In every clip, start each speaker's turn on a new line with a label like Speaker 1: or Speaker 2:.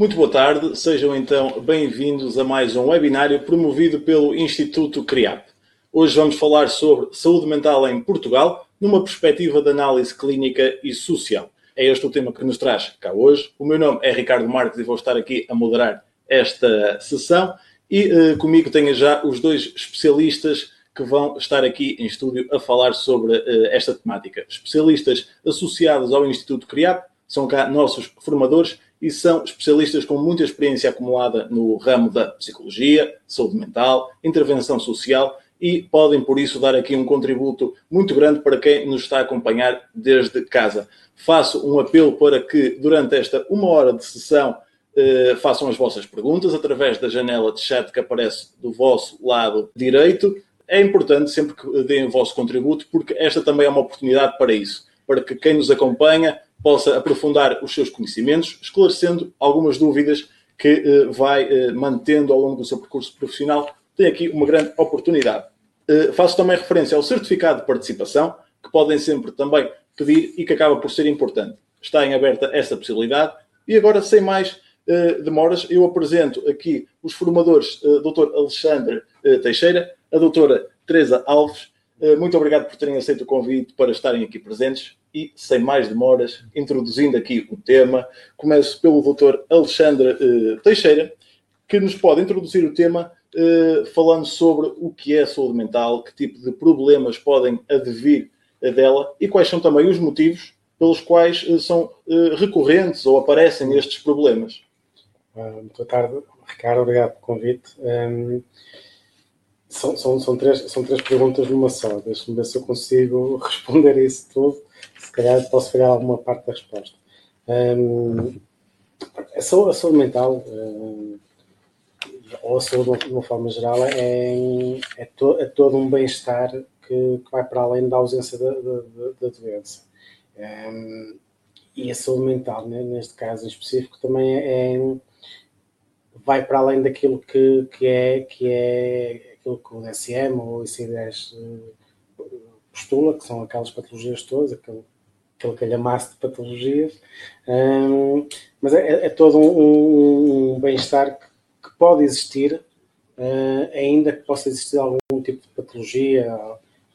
Speaker 1: Muito boa tarde, sejam então bem-vindos a mais um webinário promovido pelo Instituto CRIAP. Hoje vamos falar sobre saúde mental em Portugal, numa perspectiva de análise clínica e social. É este o tema que nos traz cá hoje. O meu nome é Ricardo Marques e vou estar aqui a moderar esta sessão. E uh, comigo tenho já os dois especialistas que vão estar aqui em estúdio a falar sobre uh, esta temática. Especialistas associados ao Instituto CRIAP, são cá nossos formadores e são especialistas com muita experiência acumulada no ramo da psicologia, saúde mental, intervenção social e podem, por isso, dar aqui um contributo muito grande para quem nos está a acompanhar desde casa. Faço um apelo para que, durante esta uma hora de sessão, eh, façam as vossas perguntas através da janela de chat que aparece do vosso lado direito. É importante sempre que deem o vosso contributo, porque esta também é uma oportunidade para isso, para que quem nos acompanha possa aprofundar os seus conhecimentos, esclarecendo algumas dúvidas que eh, vai eh, mantendo ao longo do seu percurso profissional. Tem aqui uma grande oportunidade. Eh, faço também referência ao certificado de participação, que podem sempre também pedir e que acaba por ser importante. Está em aberta essa possibilidade. E agora, sem mais demoras, eu apresento aqui os formadores, Dr. Alexandre Teixeira, a doutora Teresa Alves. Muito obrigado por terem aceito o convite para estarem aqui presentes e, sem mais demoras, introduzindo aqui o tema, começo pelo Dr. Alexandre uh, Teixeira, que nos pode introduzir o tema uh, falando sobre o que é saúde mental, que tipo de problemas podem advir dela e quais são também os motivos pelos quais são recorrentes ou aparecem estes problemas.
Speaker 2: muito boa tarde, Ricardo, obrigado pelo convite. Um, são, são, são, três, são três perguntas numa só. Deixa-me ver se eu consigo responder a isso tudo se calhar posso pegar alguma parte da resposta. Um, a, saúde, a, saúde, mental, um, ou a saúde de uma forma geral, é, é, to, é todo um bem-estar que, que, vai para além da ausência da, da, da doença. Um, e a saúde mental, né, neste caso em específico, também é, é, vai para além daquilo que, que, é, que é aquilo que o DSM ou o ICD-10 eh, postula, que são aquelas patologias todas, aquele aquele calhamaço de patologias, um, mas é, é, todo um, um bem-estar que, que, pode existir, uh, ainda que possa existir algum tipo de patologia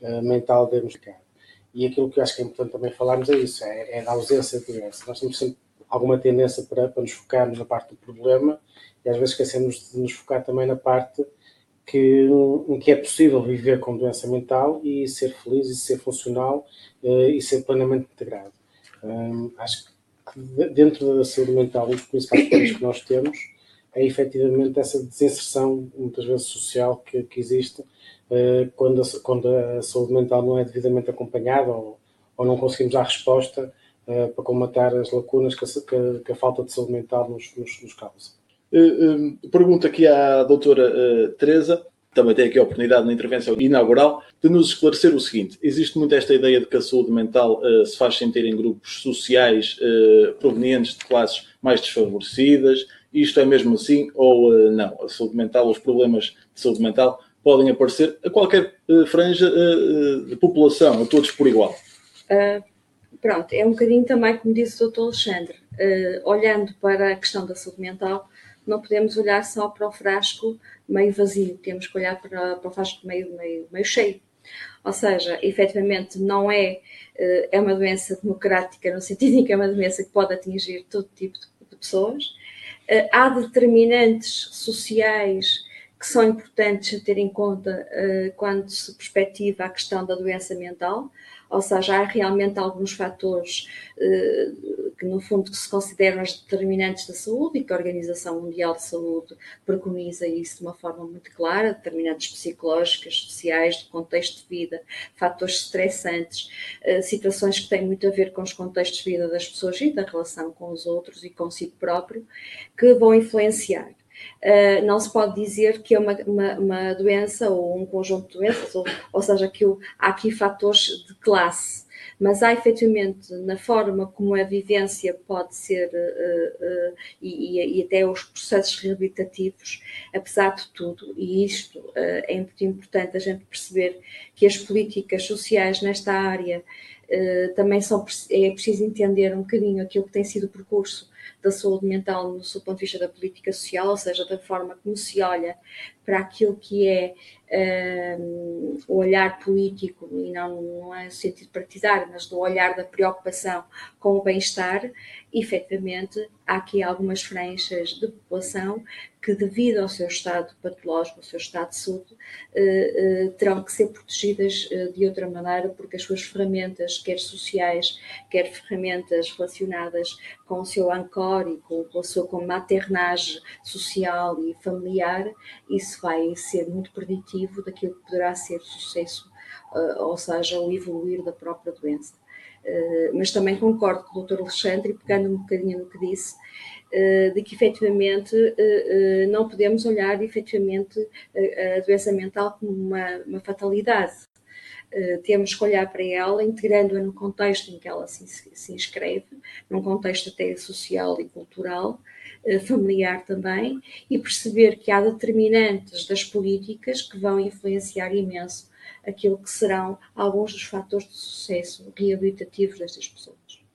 Speaker 2: uh, mental diagnosticada. E aquilo que eu acho que é importante também falarmos é isso, é, é da ausência de doença. Nós temos sempre alguma tendência para, para nos focarmos na parte do problema e às vezes esquecemos de nos focar também na parte que, que é possível viver com doença mental e ser feliz e ser funcional uh, e ser plenamente integrado. Um, acho que dentro da saúde mental, um dos principais problemas que nós temos é efetivamente essa desinserção, muitas vezes social, que, que existe uh, quando, a, quando a saúde mental não é devidamente acompanhada ou, ou não conseguimos dar resposta uh, para combatar as lacunas que a, que a, falta de saúde mental nos, nos, nos causa.
Speaker 1: Uh, pergunto aqui à doutora Teresa, também tem aqui a oportunidade na intervenção inaugural, de nos esclarecer o seguinte: existe muito esta ideia de que a saúde mental uh, se faz sentir em grupos sociais uh, provenientes de classes mais desfavorecidas. Isto é mesmo assim ou uh, não? A saúde mental, os problemas de saúde mental podem aparecer a qualquer franja de população, a todos por igual.
Speaker 3: pronto, é um bocadinho também como disse o Dr. Alexandre, olhando para a questão da saúde mental, não podemos olhar só para o frasco meio vazio, temos que olhar para, para o frasco meio, meio, meio cheio. Ou seja, efetivamente não é, eh, é uma doença democrática no sentido em que é uma doença que pode atingir todo tipo de pessoas. Eh, há determinantes sociais que são importantes a ter em conta eh, quando se perspectiva a questão da doença mental, ou seja, há realmente alguns fatores que, no fundo, que se consideram as determinantes da saúde e que a Organização Mundial de Saúde preconiza isso de uma forma muito clara, determinantes psicológicas, sociais, de contexto de vida, fatores estressantes, uh, situações que têm muito a ver com os contextos de vida das pessoas e da relação com os outros e consigo próprio, que vão influenciar. Uh, não se pode dizer que é uma, uma, uma, doença ou um conjunto de doenças, ou, ou seja, que o, há aqui fatores de classe, mas há efetivamente na forma como a vivência pode ser uh, uh, e, e, até os processos reabilitativos, apesar de tudo, e isto é muito importante a gente perceber que as políticas sociais nesta área também são, é preciso entender um bocadinho aquilo que tem sido o percurso da saúde mental no seu ponto de vista da política social, ou seja, da forma como se olha para aquilo que é um, o olhar político, e não, não é sentido partidário, mas do olhar da preocupação com o bem-estar, efetivamente há aqui algumas franjas de população que, devido ao seu estado patológico, ao seu estado de saúde, eh, eh, terão que ser protegidas eh, de outra maneira, porque as suas ferramentas, quer sociais, quer ferramentas relacionadas com o seu ancor e com, a sua com maternagem social e familiar, isso vai ser muito preditivo daquilo que poderá ser o sucesso, ou seja, o evoluir da própria doença. Mas também concordo com o Dr. Alexandre, pegando um bocadinho no que disse, eh, de que efetivamente eh, eh, não podemos olhar efetivamente a doença mental como uma, uma fatalidade. temos que olhar para ela, integrando-a no contexto em que ela se, se, inscreve, num contexto até social e cultural, familiar também, e perceber que há determinantes das políticas que vão influenciar imenso aquilo que serão alguns dos fatores de sucesso reabilitativos destas pessoas.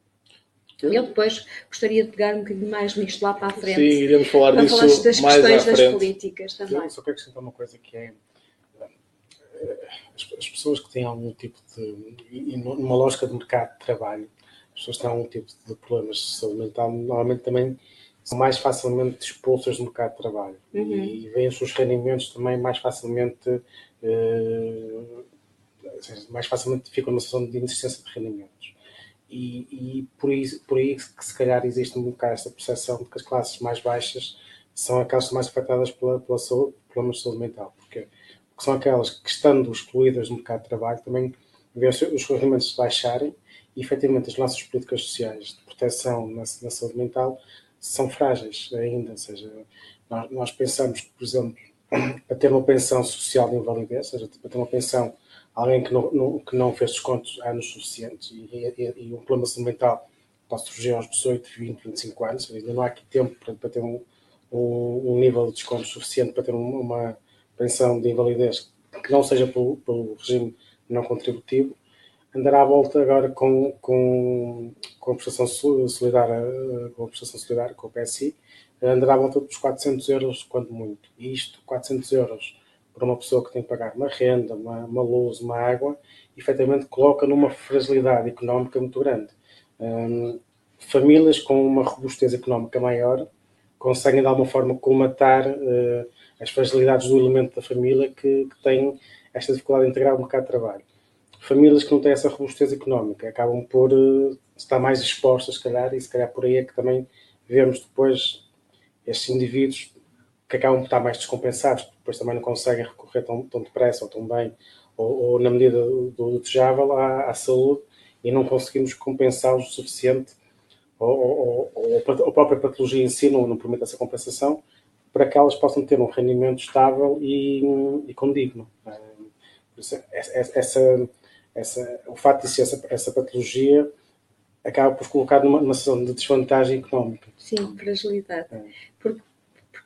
Speaker 3: Eu depois gostaria de pegar um bocadinho mais nisto lá para a frente.
Speaker 1: Sim, iremos falar disso
Speaker 3: falar das
Speaker 1: mais
Speaker 3: questões
Speaker 1: das
Speaker 3: políticas também.
Speaker 2: Eu só quero acrescentar uma coisa que é eh, as, pessoas que têm algum tipo de. E numa lógica de mercado de trabalho, as pessoas que têm algum tipo de problemas de saúde mental, normalmente também são mais facilmente expulsas do mercado de trabalho uhum. e veem os seus rendimentos também mais facilmente. Uh, mais facilmente ficam numa situação de inexistência de rendimentos. E, e por, isso, por aí que se calhar existe um bocado esta percepção de que as classes mais baixas são aquelas mais afetadas pela, pela saúde, problemas de saúde mental, porque, porque são aquelas que, estando excluídas do mercado de trabalho, também vêem os rendimentos baixarem e, efetivamente, as nossas políticas sociais de proteção na, na saúde mental são frágeis ainda, ou seja, nós, nós pensamos que, por exemplo, para ter uma pensão social de invalidez, ou seja, para ter uma pensão alguém que não, não, que não fez descontos anos suficientes e, e, e um problema mental pode surgir aos 18, 20, 25 anos, ainda não há aqui tempo para, para ter um, um, nível de desconto suficiente para ter uma, uma, pensão de invalidez que não seja pelo, pelo regime não contributivo, andará à volta agora com, com, com a prestação solidária, com a prestação solidária, com o PSI, andará à volta dos 400 euros, quando muito. E isto, 400 euros para uma pessoa que tem que pagar uma renda, uma, uma luz, uma água, efetivamente coloca numa fragilidade económica muito grande. Um, famílias com uma robustez económica maior conseguem de alguma forma colmatar uh, as fragilidades do elemento da família que, que tem esta dificuldade de integrar o mercado de trabalho. Famílias que não têm essa robustez económica acabam por uh, estar mais expostas, se calhar, e se calhar por aí é que também vemos depois estes indivíduos que acabam por estar mais descompensados, depois também não conseguem recorrer tão, tão depressa ou tão bem, ou, ou na medida do, do desejável, à, à, saúde e não conseguimos compensá-los o suficiente, ou, ou, ou, a própria patologia em si não, não permite essa compensação, para que elas possam ter um rendimento estável e, e condigno. Essa, essa, o facto de ser essa, essa patologia acaba por colocar numa, numa situação de desvantagem económica.
Speaker 3: Sim, fragilidade. É. Porque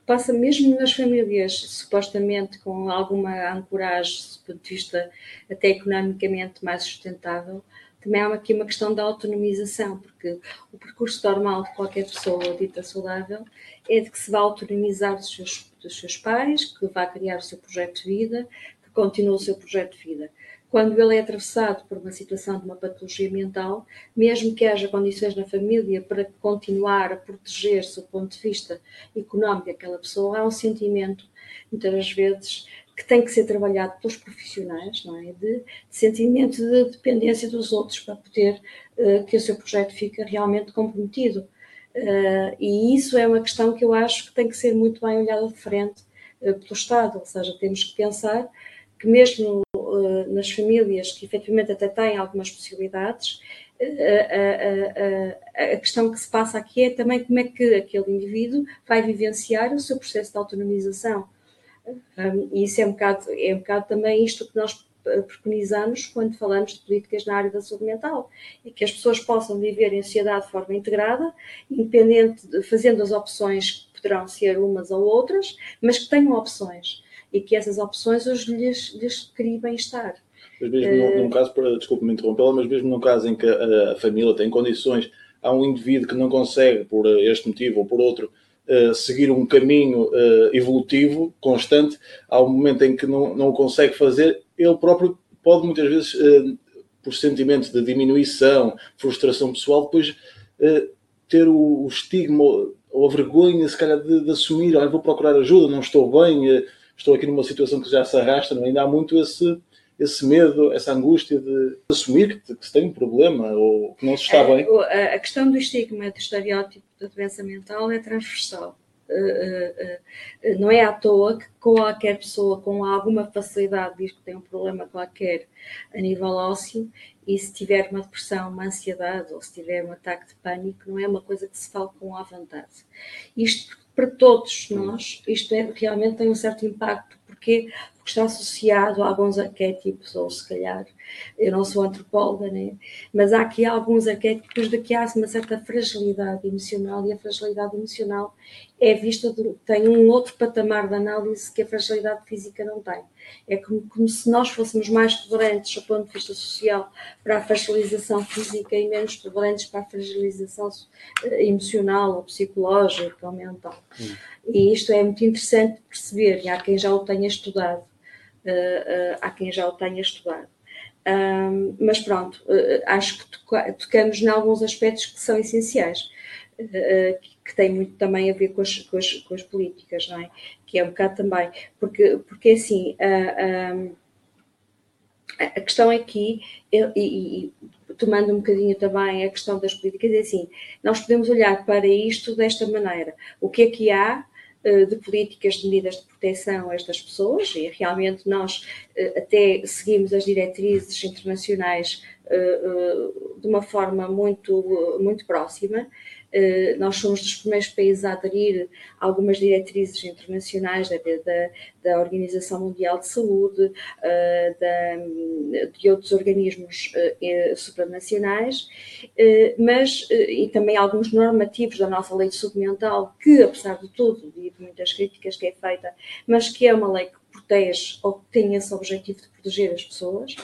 Speaker 3: passa mesmo nas famílias supostamente com alguma ancoragem do ponto de vista até economicamente mais sustentável, também há aqui uma questão da autonomização, porque o percurso normal de qualquer pessoa dita saudável é de que se vai autonomizar dos seus, dos seus pais, que vai criar o seu projeto de vida, que continua o seu projeto de vida quando ele é atravessado por uma situação de uma patologia mental, mesmo que haja condições na família para continuar a proteger-se do ponto de vista económico daquela pessoa, há um sentimento, muitas vezes, que tem que ser trabalhado pelos profissionais, não é? De, de sentimento de dependência dos outros para poder uh, que o seu projeto fique realmente comprometido. Uh, e isso é uma questão que eu acho que tem que ser muito bem olhada de frente uh, pelo Estado, ou seja, temos que pensar que mesmo uh, nas famílias que efetivamente até têm algumas possibilidades, uh, a questão que se passa aqui é também como é que aquele indivíduo vai vivenciar o seu processo de autonomização. Um, e isso é um, bocado, é um bocado também isto que nós preconizamos quando falamos de políticas na área da saúde mental, e que as pessoas possam viver em sociedade de forma integrada, independente de, fazendo as opções que poderão ser umas ou outras, mas que tenham opções e que essas opções hoje lhes, lhes criem bem-estar.
Speaker 1: Mas mesmo uh, num, caso, desculpe-me interrompê-la, mas mesmo no caso em que a, a, família tem condições há um indivíduo que não consegue, por este motivo ou por outro, uh, seguir um caminho uh, evolutivo constante, há um momento em que não, não o consegue fazer, ele próprio pode muitas vezes, por sentimento de diminuição, frustração pessoal, depois ter o, o, estigma ou a vergonha, se calhar, de, de assumir, ah, vou procurar ajuda, não estou bem, estou aqui numa situação que já se arrasta, não? ainda há muito esse esse medo, essa angústia de assumir que, que se tem um problema ou que não se está
Speaker 3: é,
Speaker 1: bem?
Speaker 3: A, a questão do estigma, do estereótipo da doença mental é transversal. Uh, uh, uh, não é à toa que qualquer pessoa com alguma facilidade diz que tem um problema qualquer a nível ósseo e se tiver uma depressão, uma ansiedade ou se tiver um ataque de pânico, não é uma coisa que se fala com à vontade. Isto para todos nós, isto é, realmente tem um certo impacto. Porquê? que está associado a alguns arquétipos, ou se calhar, eu não sou antropóloga, né? mas há aqui alguns arquétipos de que há uma certa fragilidade emocional, e a fragilidade emocional é vista, de, tem um outro patamar de análise que a fragilidade física não tem. É como, como se nós fôssemos mais tolerantes, do ponto de vista social, para a fragilização física e menos tolerantes para a fragilização eh, emocional, ou psicológica, ou mental. Hum. E isto é muito interessante perceber, e há quem já o tenha estudado uh, há quem já o tenha estudado. Um, mas pronto, uh, acho que tocamos em alguns aspectos que são essenciais, uh, que têm muito também a ver com as, com as, com as, políticas, não é? Que é um bocado também, porque, porque assim, a questão aqui, e, e, tomando um bocadinho também a questão das políticas, é assim, nós podemos olhar para isto desta maneira. O que é que há eh, de políticas de medidas de proteção a estas pessoas e realmente nós eh, até seguimos as diretrizes internacionais eh, de uma forma muito, muito próxima. eh, nós somos dos primeiros países a aderir a algumas diretrizes internacionais da, da, da Organização Mundial de Saúde, eh, da, de outros organismos eh, supranacionais, mas e também alguns normativos da nossa lei de saúde mental, que apesar de tudo, e de muitas críticas que é feita, mas que é uma lei que protege ou que tem esse objetivo de proteger as pessoas.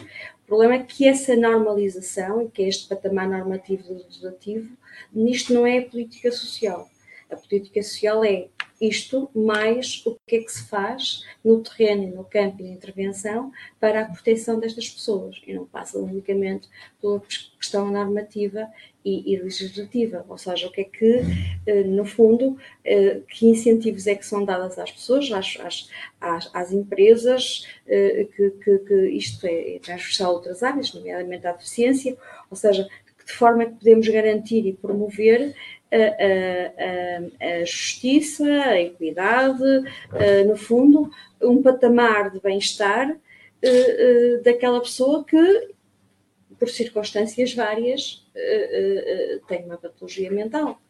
Speaker 3: Problema é que essa normalização, que é este patamar normativo legislativo, nisto não é política social. A política social é isto mais o que é que se faz no terreno, no campo de intervenção para a proteção destas pessoas e não passa unicamente pela questão normativa e, e legislativa, ou seja, o que é que, eh, no fundo, eh, que incentivos é que são dados às pessoas, às, às, às empresas, eh, que, que, que, isto é, é transversal a outras áreas, nomeadamente à deficiência, ou seja, de forma que podemos garantir e promover a, a, a, justiça, a equidade, no fundo, um patamar de bem-estar daquela pessoa que, por circunstâncias várias, tem uma patologia mental.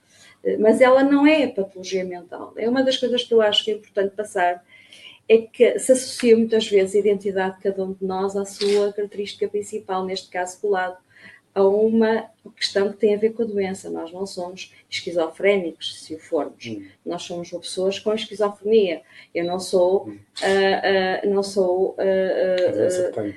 Speaker 3: Mas ela não é patologia mental. É uma das coisas que eu acho que é importante passar é que se associa muitas vezes a identidade de cada um de nós à sua característica principal, neste caso colado a uma questão que tem a ver com a doença. Nós não somos esquizofrénicos, se o formos. Hum. Nós somos pessoas com esquizofrenia. Eu não sou, hum. uh, uh, não sou uh,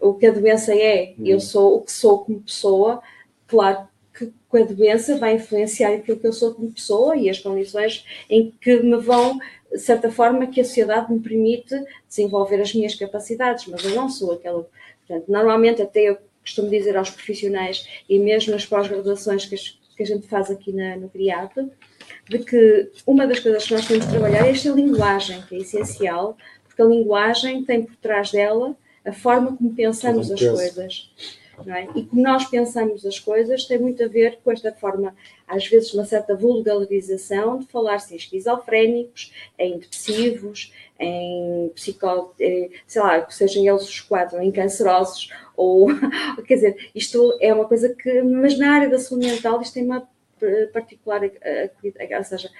Speaker 3: o que a doença é. Hum. Eu sou o que sou como pessoa. Claro que com a doença vai influenciar aquilo que eu sou como pessoa e as condições em que me vão, de certa forma, que a sociedade me permite desenvolver as minhas capacidades, mas eu não sou aquela. Portanto, normalmente até eu costumo dizer aos profissionais e mesmo nas pós-graduações que, que, a gente faz aqui na, no CRIAP, de que uma das coisas que nós temos de trabalhar é esta linguagem, que é essencial, porque a linguagem tem por trás dela a forma como pensamos as coisas. É? E como nós pensamos as coisas tem muito a ver com esta forma, às vezes, uma certa vulgarização de falar-se em esquizofrénicos, em depressivos, em psicó, eh, sei lá, sejam eles os quatro, em cancerosos, ou quer dizer, isto é uma coisa que, mas na área da saúde mental isto tem uma particular, eh, ou seja,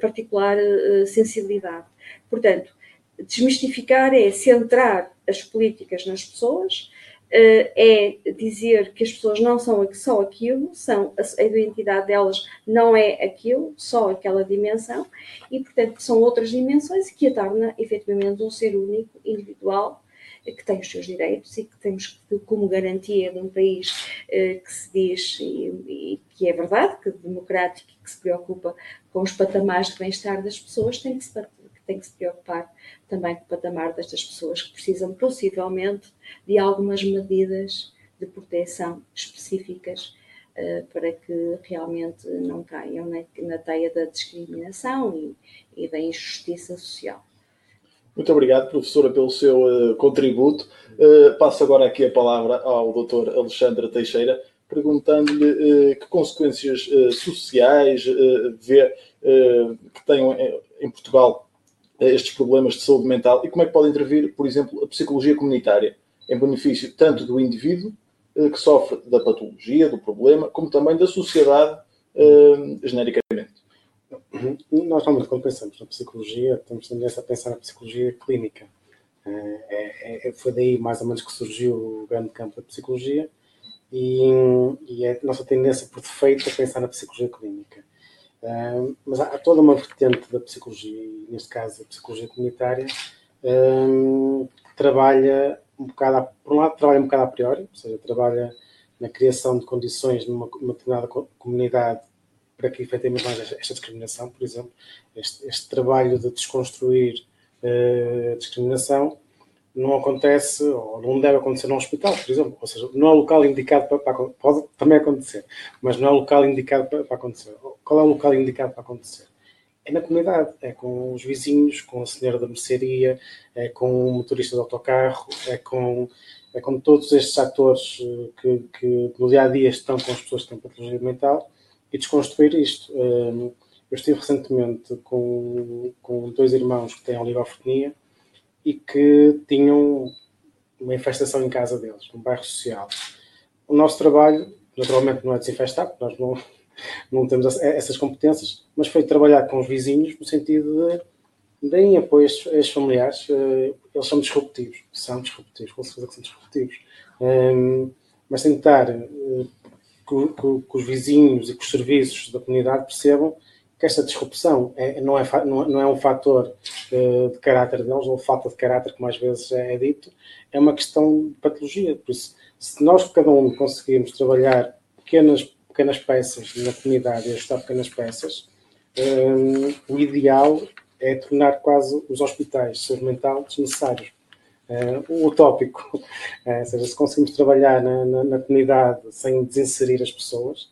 Speaker 3: particular eh, sensibilidade. Portanto, desmistificar é centrar as políticas nas pessoas, é dizer que as pessoas não são só aquilo, são, a, identidade delas não é aquilo, só aquela dimensão, e portanto são outras dimensões que a torna efetivamente um ser único, individual, que tem os seus direitos e que temos como garantia de um país que se diz, e, e que é verdade, que é democrático e que se preocupa com os patamares de bem-estar das pessoas, tem que se tem que se preocupar também com o patamar destas pessoas que precisam possivelmente de algumas medidas de proteção específicas uh, para que realmente não caiam na, teia da discriminação e, da injustiça social.
Speaker 1: Muito obrigado, professora, pelo seu uh, contributo. Uh, passo agora aqui a palavra ao Dr. Alexandre Teixeira, perguntando-lhe que consequências sociais vê que tenham em Portugal estes problemas de saúde mental e como é que pode intervir, por exemplo, a psicologia comunitária em benefício tanto do indivíduo eh, que sofre da patologia, do problema, como também da sociedade eh, genericamente.
Speaker 2: Nós normalmente quando pensamos na psicologia, temos tendência a pensar na psicologia clínica. Eh, é, é, foi daí mais ou menos que surgiu o grande campo da psicologia e, e é a nossa tendência por defeito a pensar na psicologia clínica mas há, toda uma vertente da psicologia, neste caso a psicologia comunitária, que trabalha um bocado, por um lado, trabalha um bocado a priori, ou seja, trabalha na criação de condições numa, numa determinada comunidade para que não haja esta discriminação, por exemplo, este, este trabalho de desconstruir uh, discriminação não acontece, ou não deve acontecer num hospital, por exemplo. Ou seja, não é o local indicado para, para pode também acontecer, mas não é o local indicado para, para, acontecer. Qual é o local indicado para acontecer? É na comunidade, é com os vizinhos, com a senhora da mercearia, é com o motorista do autocarro, é com, é com todos estes atores eh, que, que no dia a dia estão com as pessoas que têm patologia mental e desconstruir isto. Eh, eu estive recentemente com, com dois irmãos que têm oligofrenia e que tinham uma infestação em casa deles, num bairro social. O nosso trabalho, naturalmente, não é desinfestar, porque nós não, não temos essas competências, mas foi trabalhar com os vizinhos no sentido de deem apoio a estes familiares, eh, eles são disruptivos, são disruptivos, com certeza que são disruptivos, ehm, mas tentar eh, que, que os vizinhos e que os serviços da comunidade percebam que esta disrupção é, não, é, não é um fator uh, de caráter deles, ou falta de caráter, como às vezes é dito, é uma questão de patologia. Por isso, se nós, cada um, conseguirmos trabalhar pequenas, pequenas peças na comunidade e ajustar pequenas peças, um, eh, o ideal é tornar quase os hospitais de saúde mental desnecessários. Uh, utópico, uh, ou seja, se conseguimos trabalhar na, na, na comunidade sem desinserir as pessoas,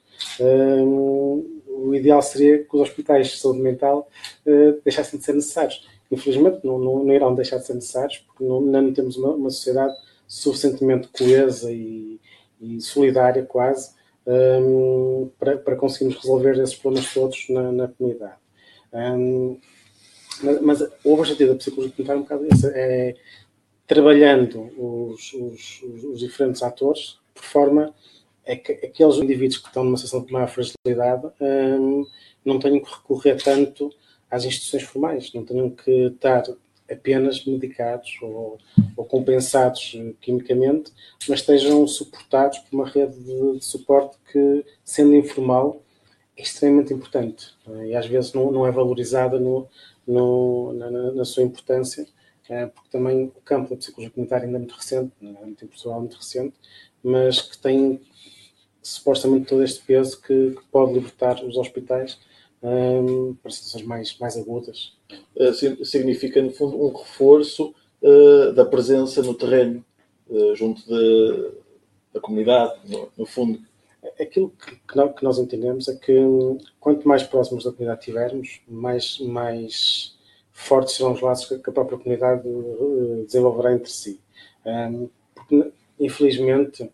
Speaker 2: o ideal seria que os hospitais de saúde mental uh, deixassem de ser necessários. Infelizmente, não, não, não, irão deixar de ser necessários, porque não, não temos uma, uma sociedade suficientemente coesa e, e solidária, quase, um, ehm, para, para conseguirmos resolver esses problemas todos na, na comunidade. Um, ehm, mas, mas, o objetivo da psicologia comunitária é um bocado esse, é trabalhando os, os, os diferentes atores por forma é que aqueles indivíduos que estão numa situação de maior fragilidade hum, não tenham que recorrer tanto às instituições formais, não tenham que estar apenas medicados ou, ou compensados quimicamente, mas estejam suportados por uma rede de, de suporte que, sendo informal, é extremamente importante é? e às vezes não, não é valorizada no, no, na, na, sua importância, é? porque também o campo da psicologia comunitária ainda é muito recente, não é muito em muito recente, mas que tem supostamente todo este peso que, que pode libertar os hospitais um, para situações mais, mais agudas.
Speaker 1: Uh, significa, no fundo, um reforço uh, da presença no terreno, uh, junto de, da comunidade, no, no, fundo.
Speaker 2: Aquilo que, que, nós entendemos é que hum, quanto mais próximos da comunidade tivermos, mais, mais fortes serão os laços que a própria comunidade desenvolverá entre si. Um, porque, infelizmente,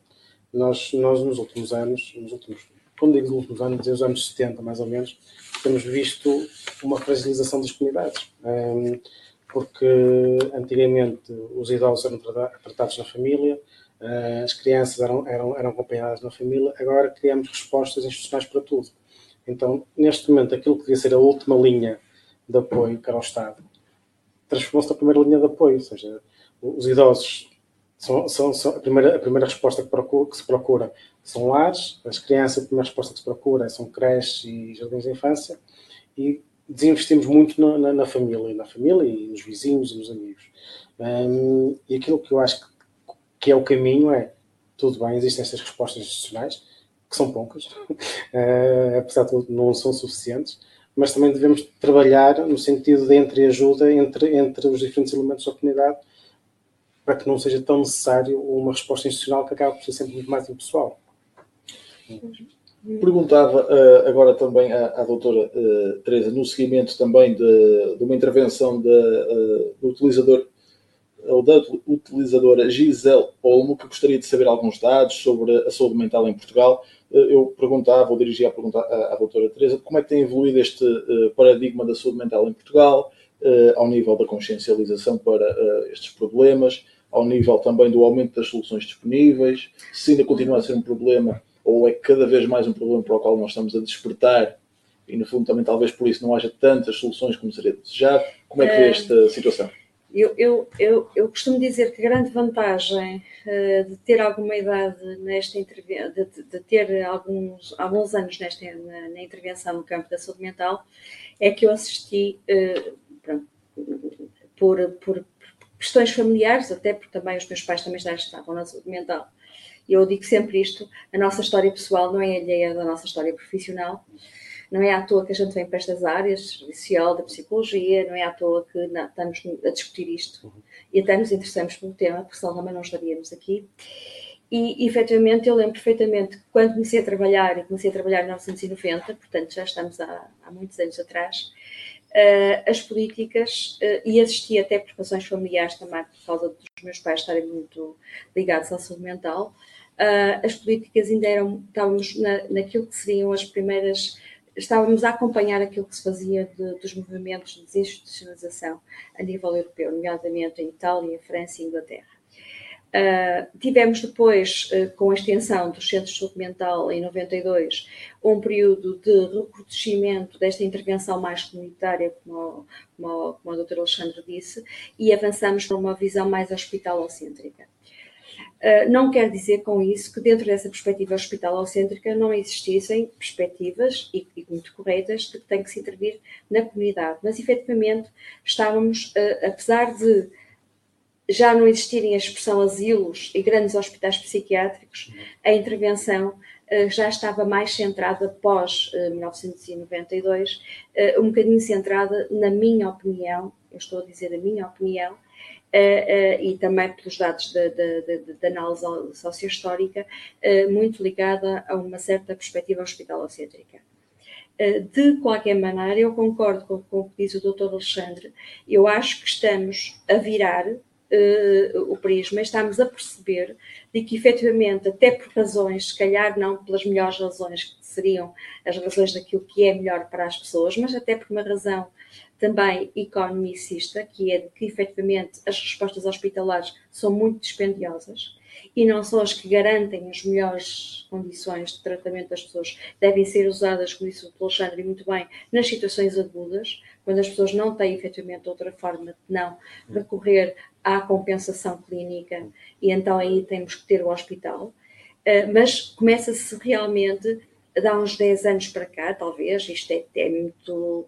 Speaker 2: nós, nós nos últimos anos, nos últimos, quando digo nos últimos anos, dizer os anos 70 mais ou menos, temos visto uma fragilização das comunidades. Um, porque antigamente os idosos eram tratados na família, uh, as crianças eram, eram, eram acompanhadas na família, agora criamos respostas institucionais para tudo. Então, neste momento, aquilo que devia ser a última linha de apoio, que era o Estado, transformou-se na primeira linha de apoio, ou seja, os idosos são, são, são, a, primeira, a primeira resposta que, procura, que, se procura são lares, as crianças, a primeira resposta que se procura são creches e jardins de infância, e desinvestimos muito na, na, na família, na família e nos vizinhos e nos amigos. Um, e aquilo que eu acho que, que, é o caminho é, tudo bem, existem estas respostas institucionais, que são poucas, uh, apesar de não são suficientes, mas também devemos trabalhar no sentido de entreajuda entre, entre os diferentes elementos da comunidade para que não seja tão necessário uma resposta institucional que acaba por ser sempre muito mais impessoal.
Speaker 1: Perguntava uh, agora também à, à doutora uh, Teresa, no seguimento também de, de uma intervenção de, uh, do utilizador ou da utilizadora Gisele Olmo, que gostaria de saber alguns dados sobre a saúde mental em Portugal. Eu perguntava, ou dirigia a pergunta à, à doutora Teresa, como é que tem evoluído este paradigma da saúde mental em Portugal, ao nível da consciencialização para estes problemas, ao nível também do aumento das soluções disponíveis, se ainda continua a ser um problema ou é cada vez mais um problema para o qual nós estamos a despertar e no fundo também talvez por isso não haja tantas soluções como seria desejado. Como é que vê esta situação?
Speaker 3: Eu, eu, eu, eu, costumo dizer que a grande vantagem uh, de ter alguma idade nesta intervenção, de, de, ter alguns, alguns anos nesta, na, na, intervenção no campo da saúde mental, é que eu assisti uh, pronto, por, por questões familiares, até porque também os meus pais também já estavam na saúde mental, eu digo sempre isto: a nossa história pessoal não é alheia da nossa história profissional. Não é à toa que a gente vem para estas áreas, social, da psicologia, não é à toa que não, estamos a discutir isto e até nos interessamos pelo tema, porque senão também não estaríamos aqui. E, efetivamente, eu lembro perfeitamente que quando comecei a trabalhar, e comecei a trabalhar em 1990, portanto já estamos há, há muitos anos atrás, uh, as políticas, uh, e assisti até por razões familiares também, por causa dos meus pais estarem muito ligados à saúde mental, uh, as políticas ainda eram, estávamos na, naquilo que seriam as primeiras, estávamos a acompanhar aquilo que se fazia de, dos movimentos de desinstitucionalização a nível europeu, nomeadamente em Itália, França e Inglaterra. Uh, tivemos depois, uh, com a extensão dos centros de saúde mental em 92, um período de recrudescimento desta intervenção mais comunitária, como, como, como a doutora Alexandre disse, e avançamos para uma visão mais hospitalocêntrica. Uh, não quer dizer com isso que dentro dessa perspectiva hospitalocêntrica não existissem perspectivas, e, e, muito corretas, de que tem que se intervir na comunidade, mas efetivamente estávamos, apesar de já não existirem a expressão asilos e grandes hospitais psiquiátricos, a intervenção uh, já estava mais centrada pós uh, 1992, uh, um bocadinho centrada, na minha opinião, eu estou a dizer a minha opinião, e também pelos dados da análise sociohistórica, muito ligada a uma certa perspectiva hospitalocêntrica. De qualquer maneira, eu concordo com, com o que diz o Dr. Alexandre, eu acho que estamos a virar uh, o prisma, estamos a perceber de que efetivamente, até por razões, se calhar não pelas melhores razões, que seriam as razões daquilo que é melhor para as pessoas, mas até por uma razão também economicista, que é de que efetivamente as respostas hospitalares são muito dispendiosas e não são as que garantem as melhores condições de tratamento das pessoas, devem ser usadas, como disse o Alexandre muito bem, nas situações agudas, quando as pessoas não têm efetivamente outra forma de não recorrer à compensação clínica e então aí temos que ter o hospital. Uh, mas começa-se realmente, dá uns 10 anos para cá, talvez, isto é, é muito, uh,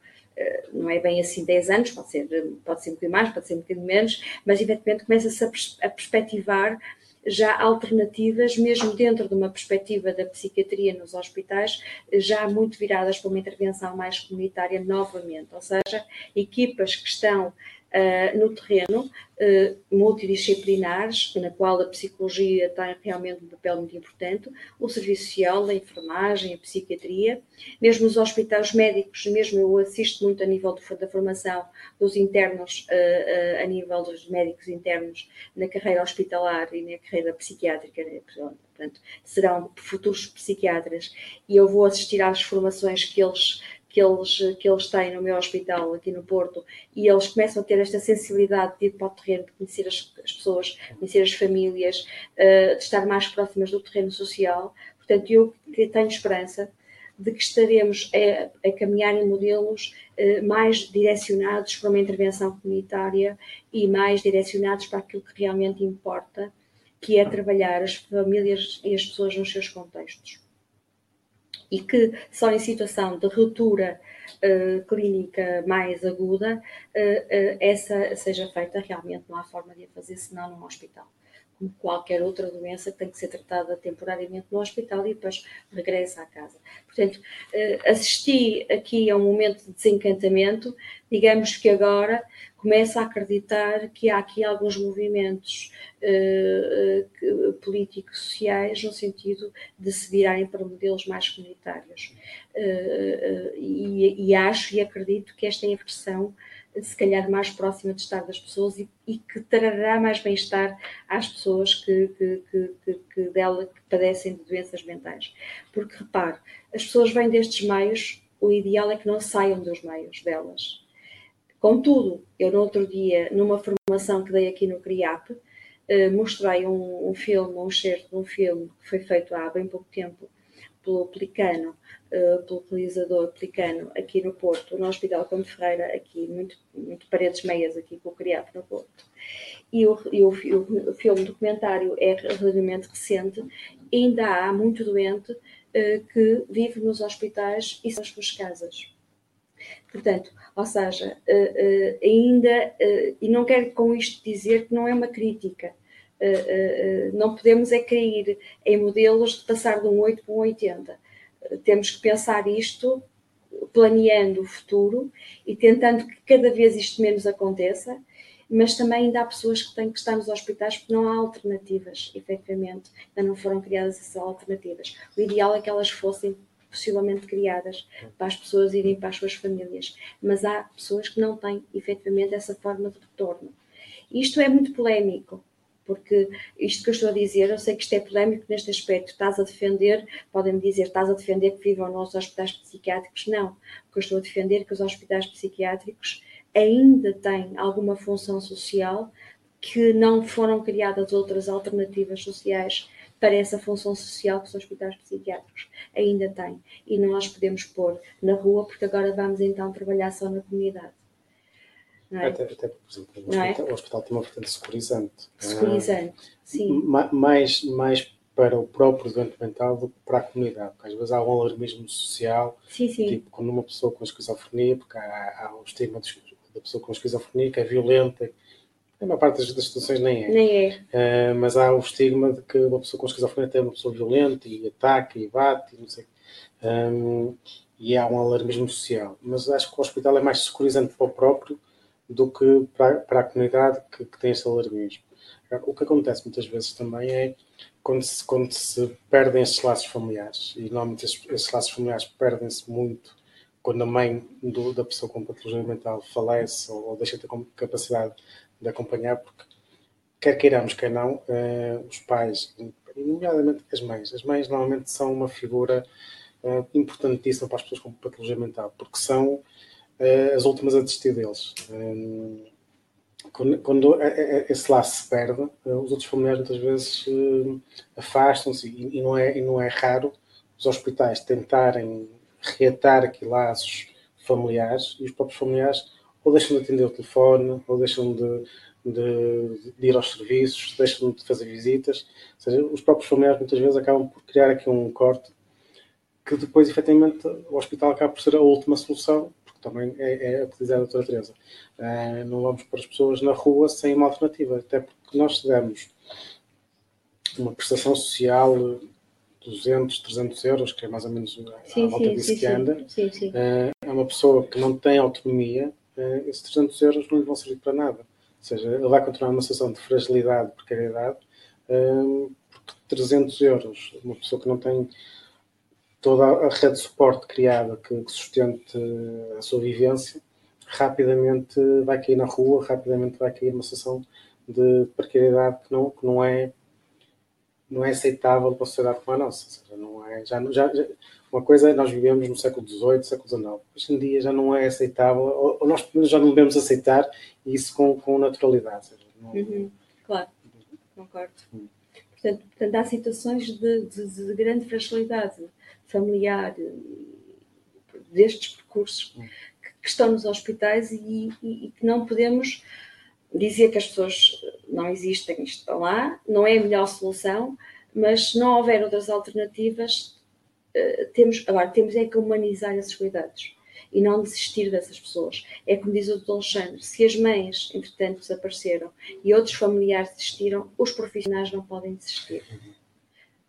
Speaker 3: não é bem assim 10 anos, pode ser, pode ser um bocadinho mais, pode ser um bocadinho menos, mas evidentemente começa-se a perspectivar já alternativas, mesmo dentro de uma perspectiva da psiquiatria nos hospitais, já muito viradas para uma intervenção mais comunitária novamente, ou seja, equipas que estão uh, no terreno, uh, multidisciplinares, na qual a psicologia tem realmente um papel muito importante, o serviço social, a enfermagem, a psiquiatria, mesmo os hospitais médicos, mesmo eu assisto muito a nível da formação dos internos, uh, a nível dos médicos internos na carreira hospitalar e na carreira psiquiátrica, né? portanto, serão futuros psiquiatras, e eu vou assistir às formações que eles que eles, que eles têm no meu hospital aqui no Porto e eles começam a ter esta sensibilidade de ir para o terreno, de conhecer as, as pessoas, conhecer as famílias, uh, de estar mais próximas do terreno social. Portanto, eu tenho esperança de que estaremos a, a caminhar em modelos uh, mais direcionados para uma intervenção comunitária e mais direcionados para aquilo que realmente importa, que é trabalhar as famílias e as pessoas nos seus contextos. E que só em situação de ruptura uh, clínica mais aguda, uh, uh, essa seja feita realmente, não há forma de a fazer senão num hospital como qualquer outra doença que tem que ser tratada temporariamente no hospital e depois regressa à casa. Portanto, assisti aqui a um momento de desencantamento, digamos que agora começo a acreditar que há aqui alguns movimentos uh, políticos sociais no sentido de se virarem para modelos mais comunitários. Uh, e, e, acho e acredito que esta inversão se calhar mais próxima de estar das pessoas e, e que trará mais bem-estar às pessoas que, que, que, que, dela que padecem de doenças mentais. Porque repare, as pessoas vêm destes meios, o ideal é que não saiam dos meios delas. Contudo, eu no outro dia, numa formação que dei aqui no CRIAP, eh, mostrei um, um filme, um excerto de um filme que foi feito há bem pouco tempo pelo Pelicano, uh, pelo realizador Pelicano, aqui no Porto, no Hospital Conde Ferreira, aqui, muito, muito paredes meias aqui com o criado no Porto. E o, e o, o, filme documentário é relativamente recente, ainda há muito doente uh, que vive nos hospitais e nas suas casas. Portanto, ou seja, uh, ainda, e não quero com isto dizer que não é uma crítica, não podemos é cair em modelos de passar de um 8 para um 80. temos que pensar isto planeando o futuro e tentando que cada vez isto menos aconteça, mas também ainda há pessoas que têm que estar nos hospitais porque não há alternativas, efetivamente, ainda não foram criadas essas alternativas. O ideal é que elas fossem possivelmente criadas para as pessoas irem para as suas famílias, mas há pessoas que não têm efetivamente essa forma de retorno. Isto é muito polémico, porque isto que eu estou a dizer, eu sei que isto é polémico neste aspecto, estás a defender, podem-me dizer, estás a defender que vivam nos hospitais psiquiátricos, não, o que eu estou a defender é que os hospitais psiquiátricos ainda têm alguma função social que não foram criadas outras alternativas sociais para essa função social que os hospitais psiquiátricos ainda têm. E nós podemos pôr na rua, porque agora vamos então trabalhar só na comunidade.
Speaker 2: É? Até, até, por exemplo, o hospital, é? o hospital, tem uma vertente securizante.
Speaker 3: Securizante, ah, sim.
Speaker 2: Mais, mais para o próprio doente mental do que para a comunidade, porque às vezes há um alarmismo social,
Speaker 3: sim, sim.
Speaker 2: tipo quando uma pessoa com esquizofrenia, porque há, há o estigma da pessoa com esquizofrenia que é violenta, a maior parte das, das situações nem é.
Speaker 3: Nem é.
Speaker 2: Uh, mas há o estigma de que uma pessoa com esquizofrenia é uma pessoa violenta e ataca e bate e não sei. Um, e há um alarmismo social. Mas acho que o hospital é mais securizante para o próprio do que para, para a comunidade que, que tem esse alarmismo. O que acontece muitas vezes também é quando se, quando se perdem esses laços familiares, e normalmente esses, esses laços familiares perdem-se muito quando a mãe do, da pessoa com patologia mental falece ou, ou, deixa de ter capacidade de acompanhar, porque quer queiramos, quer não, eh, os pais, nomeadamente as mães, as mães normalmente são uma figura eh, importantíssima para as pessoas com patologia mental, porque são uh, as últimas a desistir deles. Um, quando, quando, esse laço se perde, uh, os outros familiares muitas vezes uh, afastam-se e, e, não é, e não é raro os hospitais tentarem reatar aqui laços familiares e os próprios familiares ou deixam de atender o telefone, ou deixam de, de, de, ir aos serviços, deixam de fazer visitas. Ou seja, os próprios familiares muitas vezes acabam por criar aqui um corte que depois, efetivamente, o hospital acaba por ser a última solução também é, é utilizar a doutora Teresa. Uh, não vamos pôr as pessoas na rua sem uma alternativa, até porque nós damos uma prestação social 200, 300 euros, que é mais ou menos
Speaker 3: sim,
Speaker 2: a volta
Speaker 3: sim,
Speaker 2: disso
Speaker 3: sim,
Speaker 2: que anda,
Speaker 3: sim, sim.
Speaker 2: Uh, é uma pessoa que não tem autonomia, uh, esses 300 euros não lhe vão servir para nada. Ou seja, ele vai continuar numa situação de fragilidade, precariedade, uh, porque 300 euros, uma pessoa que não tem toda a rede de suporte criada que, que sustente a sua vivência, rapidamente vai cair na rua, rapidamente vai cair numa situação de precariedade que não, que não é não é aceitável para uma sociedade como a nossa. Seja, não é, já, já, uma coisa é nós vivemos no século XVIII, século XIX. Hoje em dia já não é aceitável, ou, ou nós já não devemos aceitar isso com, com naturalidade. Seja, não...
Speaker 3: uhum, claro, concordo. Hum. Portanto, portanto, há situações de, de, de grande fragilidade familiar destes percursos que, que estão nos hospitais e, e, e, que não podemos dizer que as pessoas não existem, estão lá, não é a melhor solução, mas se não houver outras alternativas, uh, temos, agora, temos é que humanizar esses cuidados e não desistir dessas pessoas. É como diz o Dr. Alexandre, se as mães, entretanto, desapareceram e outros familiares desistiram, os profissionais não podem desistir.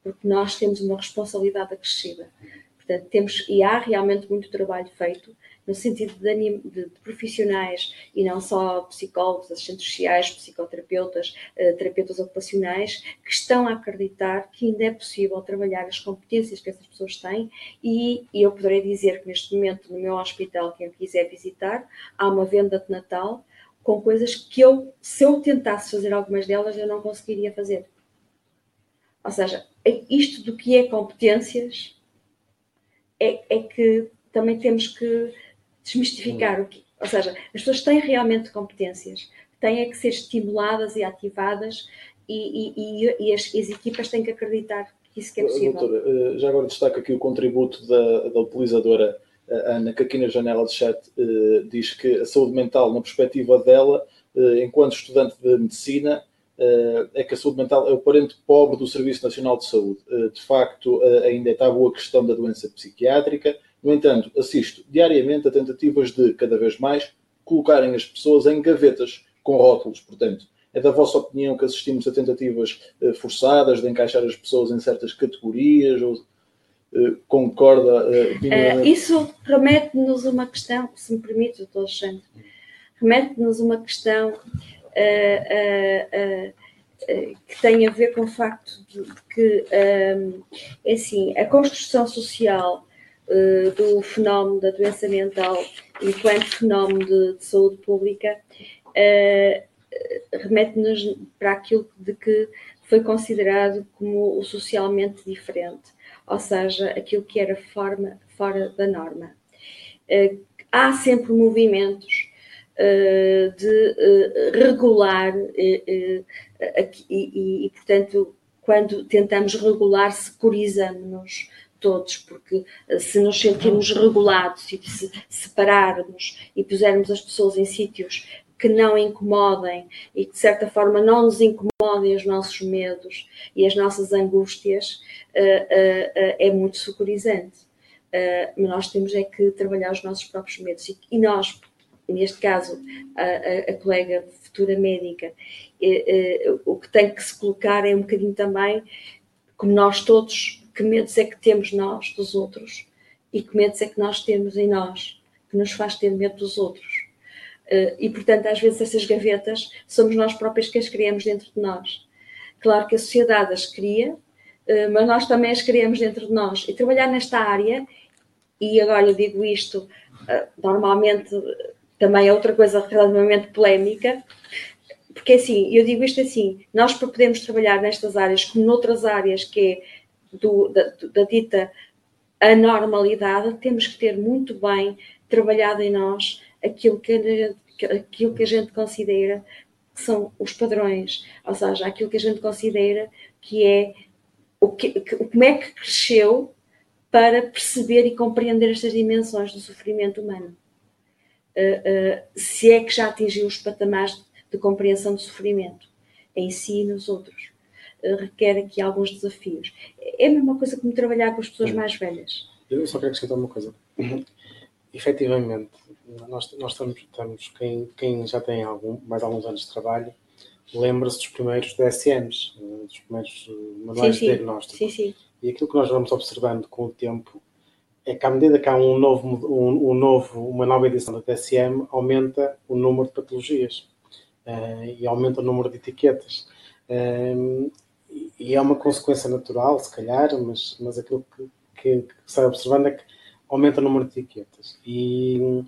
Speaker 3: Porque nós temos uma responsabilidade acrescida. Portanto, temos, e há realmente muito trabalho feito, no sentido de, de, profissionais e não só psicólogos, assistentes sociais, psicoterapeutas, uh, terapeutas ocupacionais, que estão a acreditar que ainda é possível trabalhar as competências que essas pessoas têm e, e eu poderei dizer que neste momento no meu hospital, quem quiser visitar, há uma venda de Natal com coisas que eu, se eu tentasse fazer algumas delas, eu não conseguiria fazer. Ou seja, isto do que é competências é, é que também temos que desmistificar o que. Ou seja, as pessoas têm realmente competências, têm é que ser estimuladas e ativadas e, e, e, as, as, equipas têm que acreditar que isso que é possível.
Speaker 1: Doutora, eh, já agora destaco aqui o contributo da, da utilizadora eh, Ana, que aqui na janela de chat eh, diz que a saúde mental, na perspectiva dela, enquanto estudante de medicina, é que a saúde mental é o parente pobre do Serviço Nacional de Saúde. De facto, ainda está boa a questão da doença psiquiátrica, no entanto, assisto diariamente a tentativas de, cada vez mais, colocarem as pessoas em gavetas com rótulos. Portanto, é da vossa opinião que assistimos a tentativas eh, forçadas de encaixar as pessoas em certas categorias? Ou, eh, concorda?
Speaker 3: Isso remete-nos a uma questão, se me permite, doutor Alexandre, remete-nos a uma questão que tem a ver com o facto de, que, é assim, a construção social uh, do fenómeno da doença mental enquanto fenómeno de, de saúde pública uh, remete-nos para aquilo de que foi considerado como o socialmente diferente, ou seja, aquilo que era forma, fora da norma. Uh, há sempre movimentos de uh, regular e, e, portanto, quando tentamos regular, securizamos-nos todos, porque eh, se nos sentirmos regulados e se separarmos e pusermos as pessoas em sítios que não incomodem e que de certa forma não nos incomodem os nossos medos e as nossas angústias, eh, eh, é muito securizante. Mas nós temos é que trabalhar os nossos próprios medos e nós, neste caso, a, a, a colega futura médica, o que tem que se colocar é um bocadinho também, como nós todos que medos é que temos nós dos outros e que medos é que nós temos em nós, que nos faz ter medo dos outros. Eh, e, portanto, às vezes essas gavetas somos nós próprios que as criamos dentro de nós. Claro que a sociedade as cria, eh, mas nós também as criamos dentro de nós. E trabalhar nesta área, e agora eu digo isto, eh, normalmente também é outra coisa relativamente polémica, porque assim, eu digo isto assim, nós para podermos trabalhar nestas áreas, como noutras áreas, que é do, da, da dita anormalidade, temos que ter muito bem trabalhado em nós aquilo que, aquilo que a gente considera que são os padrões, ou seja, aquilo que a gente considera que é o que, como é que cresceu para perceber e compreender estas dimensões do sofrimento humano. Uh, uh, se é que já atingiu os patamares de, compreensão do sofrimento em si e nos outros requer aqui alguns desafios. É a mesma coisa como trabalhar com as pessoas mais velhas.
Speaker 2: Eu só quero acrescentar uma coisa. Efetivamente, nós, nós estamos, estamos quem, quem já tem algum, mais alguns anos de trabalho, lembra-se dos primeiros DSMs, dos primeiros manuais sim, sim. de diagnóstico.
Speaker 3: Sim, sim.
Speaker 2: E aquilo que nós vamos observando com o tempo é que à medida que há um novo, um, um novo, uma nova edição da DSM, aumenta o número de patologias uh, e aumenta o número de etiquetas. Um, e é uma consequência natural, se calhar, mas, mas aquilo que, que, que se observando é que aumenta o número de etiquetas. E,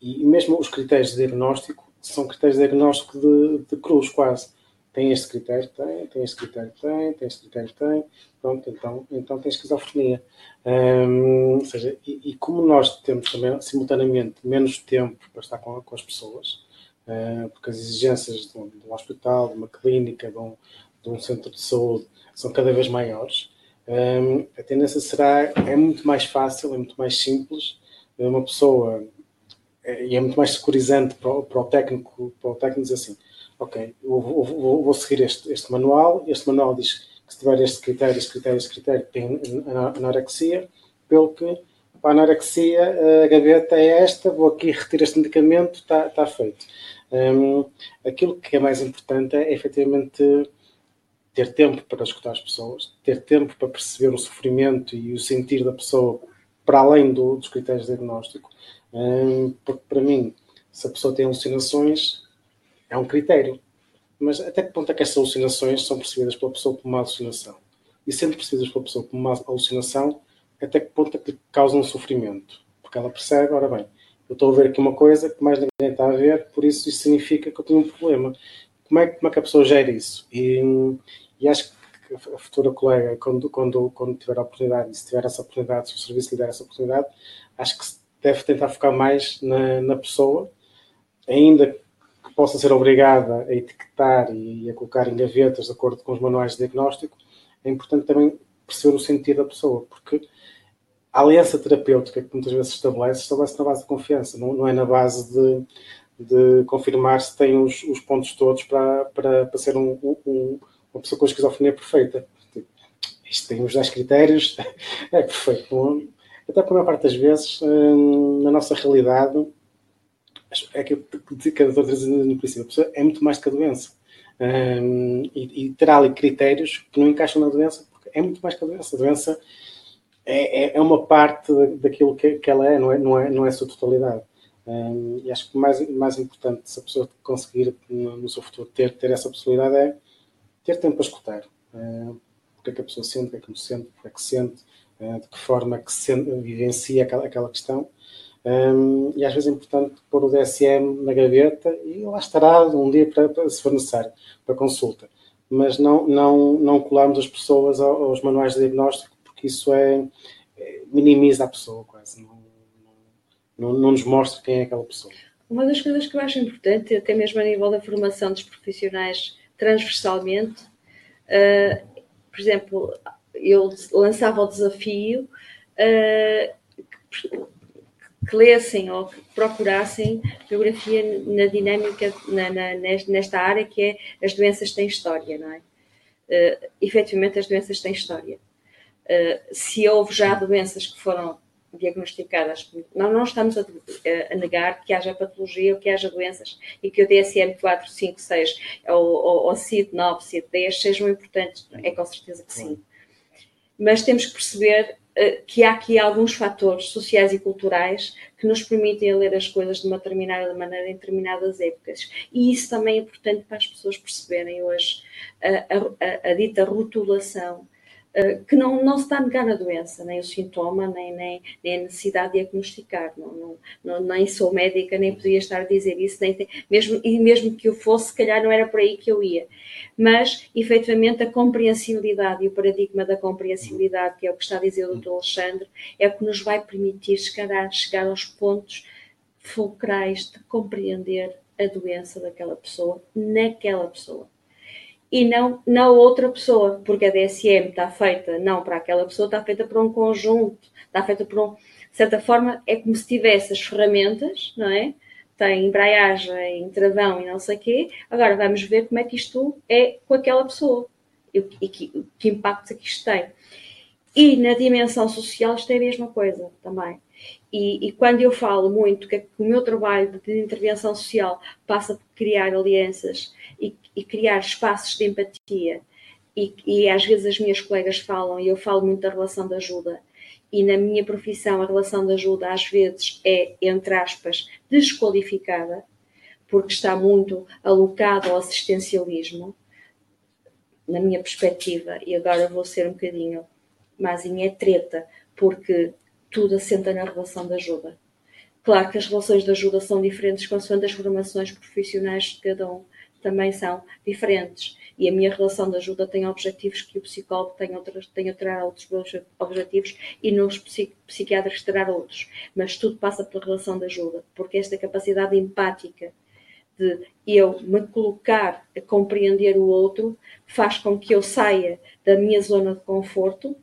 Speaker 2: e mesmo os critérios de diagnóstico são critérios de diagnóstico de, de cruz, quase. Tem este critério, tem, tem este critério, tem, tem este critério, tem. Pronto, então, então tem esquizofrenia. Ou seja, e, e, como nós temos também, simultaneamente, menos tempo para estar com, com as pessoas, uh, porque as exigências de um, de um hospital, de uma clínica, de um, de um centro de saúde são cada vez maiores, um, a tendência será, é muito mais fácil, é muito mais simples, uma pessoa, e é muito mais securizante para o, para o, técnico, para o técnico dizer assim, ok, vou, vou, vou seguir este, este manual, este manual diz que se tiver este critério, este critério, este critério, tem anorexia, pelo que a anorexia, a gaveta é esta, vou aqui retirar este medicamento, está, está feito. Um, aquilo que é mais importante é efetivamente ter tempo para escutar as pessoas, ter tempo para perceber o sofrimento e o sentir da pessoa para além do, dos critérios de diagnóstico. Um, porque para mim, se a pessoa tem alucinações, é um critério. Mas até que ponto é que essas alucinações são percebidas pela pessoa como uma alucinação? E sendo percebidas pela pessoa como uma alucinação, até que ponto é que causam sofrimento? Porque ela percebe, ora bem, eu estou a ver aqui uma coisa que mais ninguém está a ver, por isso isso significa que eu tenho um problema. Como é, como é que a pessoa gera isso? E, e acho que a futura colega, quando, quando, quando tiver a oportunidade, e se tiver essa oportunidade, se o serviço lhe der essa oportunidade, acho que deve tentar focar mais na, na pessoa, ainda que possa ser obrigada a etiquetar e a colocar em gavetas de acordo com os manuais de diagnóstico, é importante também perceber o sentido da pessoa, porque a aliança terapêutica que muitas vezes se estabelece, estabelece na base de confiança, não, não é na base de, de confirmar se tem os, os pontos todos para, para, para ser um, um, uma pessoa com esquizofrenia perfeita. Tipo, isto tem os 10 critérios, é perfeito. Até a maior parte das vezes, hum, na nossa realidade, é que que a doutora no princípio, a pessoa é muito mais do que a doença. Um, e, terá ali critérios que não encaixam na doença, porque é muito mais que a doença. A doença é, é, é uma parte daquilo que, ela é, não é, não é, não é a sua totalidade. Um, e acho que o mais, mais importante, se a pessoa conseguir no, seu futuro ter, ter essa possibilidade, é ter tempo para escutar. O que é que a pessoa sente, o que é que não sente, o que é que sente, de que forma que se vivencia aquela, aquela questão. Um, e às vezes é importante pôr o DSM na gaveta e lá estará um dia para, para se for necessário, para consulta. Mas não, não, não colamos as pessoas aos manuais de diagnóstico, porque isso é, é minimiza a pessoa quase, não, não, não nos mostra quem é aquela pessoa.
Speaker 3: Uma das coisas que eu acho importante, até mesmo a nível da formação dos profissionais transversalmente, uh, por exemplo, eu lançava o desafio uh, que lessem ou que procurassem biografia na dinâmica, na, na, nesta área que é as doenças têm história, não é? Uh, efetivamente, as doenças têm história. Uh, se houve já doenças que foram diagnosticadas, nós não estamos a, a, negar que haja patologia ou que haja doenças e que o DSM 4, 5, 6 ou, ou, ou CID 9, CID 10 sejam importantes. É com certeza que sim. Mas temos que perceber eh, que há aqui alguns fatores sociais e culturais que nos permitem ler as coisas de uma determinada maneira em determinadas épocas. E isso também é importante para as pessoas perceberem hoje a, a, a dita rotulação eh, que não, não se está a negar a doença, nem o sintoma, nem, nem, nem a necessidade de diagnosticar. Não, não, não, nem sou médica, nem podia estar a dizer isso, nem mesmo, e mesmo que eu fosse, se calhar não era por aí que eu ia. Mas, efetivamente, a compreensibilidade e o paradigma da compreensibilidade, que é o que está a dizer o Dr. Alexandre, é o que nos vai permitir chegar, chegar aos pontos fulcrais de compreender a doença daquela pessoa, naquela pessoa e não na outra pessoa, porque a DSM está feita não para aquela pessoa, está feita para um conjunto, está feita por um. De certa forma, é como se tivesse as ferramentas, não é? Tem embreagem, travão e não sei o quê. Agora vamos ver como é que isto é com aquela pessoa e, e que, que impactos é que isto tem. E na dimensão social isto é a mesma coisa também. E, e, quando eu falo muito que, o meu trabalho de intervenção social passa por criar alianças e, e criar espaços de empatia, e, e, às vezes as minhas colegas falam, e eu falo muito da relação de ajuda, e na minha profissão a relação de ajuda às vezes é, entre aspas, desqualificada, porque está muito alocada ao assistencialismo, na minha perspectiva, e agora vou ser um bocadinho mas é treta, porque tudo assenta na relação de ajuda. Claro que as relações de ajuda são diferentes consoante as formações profissionais de cada um também são diferentes. E a minha relação de ajuda tem objetivos que o psicólogo tem, outros, tem a terá outros objetivos e nos psiquiatras terá outros. Mas tudo passa pela relação de ajuda, porque esta capacidade empática de eu me colocar a compreender o outro faz com que eu saia da minha zona de conforto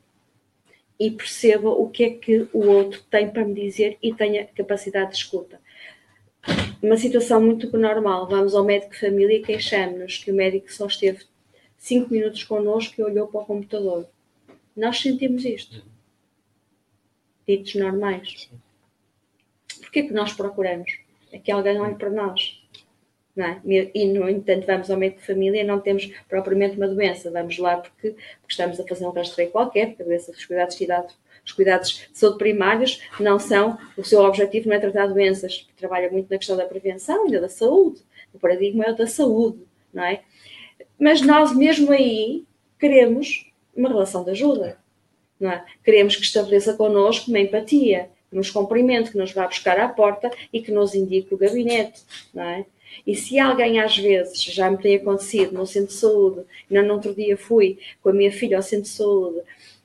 Speaker 3: e perceba o que é que o outro tem para me dizer e tenha capacidade de escuta. Uma situação muito normal, vamos ao médico de família e queixamos-nos que o médico só esteve 5 minutos connosco e olhou para o computador. Nós sentimos isto. ditos normais. Porquê que nós procuramos? É que alguém olhe para nós. É? E, no entanto, vamos ao médico de família e não temos propriamente uma doença. Vamos lá porque, porque estamos a fazer um rastreio qualquer, porque a doença dos cuidados de idade, os cuidados de saúde primários não são, o seu objetivo não é tratar doenças, trabalha muito na questão da prevenção e da saúde. O paradigma é o da saúde, não é? Mas nós, mesmo aí, queremos uma relação de ajuda, não é? Queremos que estabeleça connosco uma empatia, que nos cumprimente, que nos vá buscar à porta e que nos indique o gabinete, não é? E se alguém às vezes, já me tem acontecido no centro de saúde, ainda no outro dia fui com a minha filha ao centro de saúde,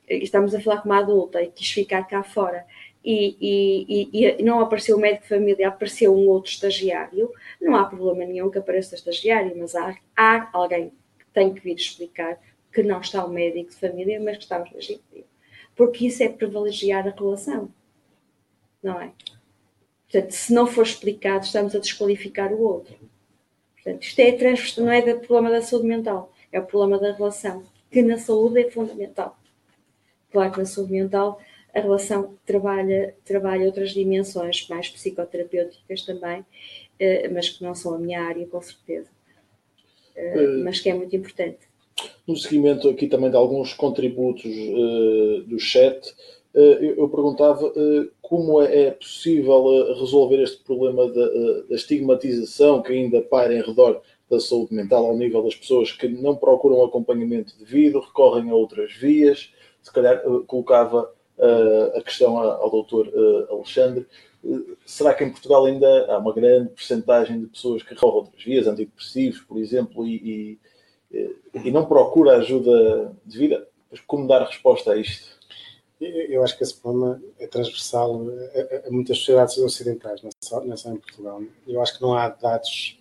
Speaker 3: estamos a falar com uma adulta e quis ficar cá fora, e, e, e, e, não apareceu o médico de família, apareceu um outro estagiário, não há problema nenhum que apareça estagiário, mas há, há alguém que tem que vir explicar que não está o médico de família, mas que está o estagiário. Porque isso é privilegiar a relação, não é? Portanto, se não for explicado, estamos a desqualificar o outro. Portanto, isto é não é o problema da saúde mental, é o problema da relação, que na saúde é fundamental. Claro que na saúde mental a relação trabalha, trabalha outras dimensões, mais psicoterapêuticas também, eh, mas que não são a minha área, com certeza. Eh, eh, mas que é muito importante.
Speaker 1: No seguimento aqui também de alguns contributos do chat, eu perguntava eh, como é, é possível eh, resolver este problema da, estigmatização que ainda paira em redor da saúde mental ao nível das pessoas que não procuram acompanhamento devido, recorrem a outras vias. Se calhar colocava a questão ao doutor Alexandre. Será que em Portugal ainda há uma grande percentagem de pessoas que recorrem a outras vias, antidepressivos, por exemplo, e, e, e não procura ajuda devida? Como dar resposta a isto?
Speaker 2: Eu acho que esse problema é transversal a, a muitas sociedades ocidentais, não só, não só em Portugal. Eu acho que não há dados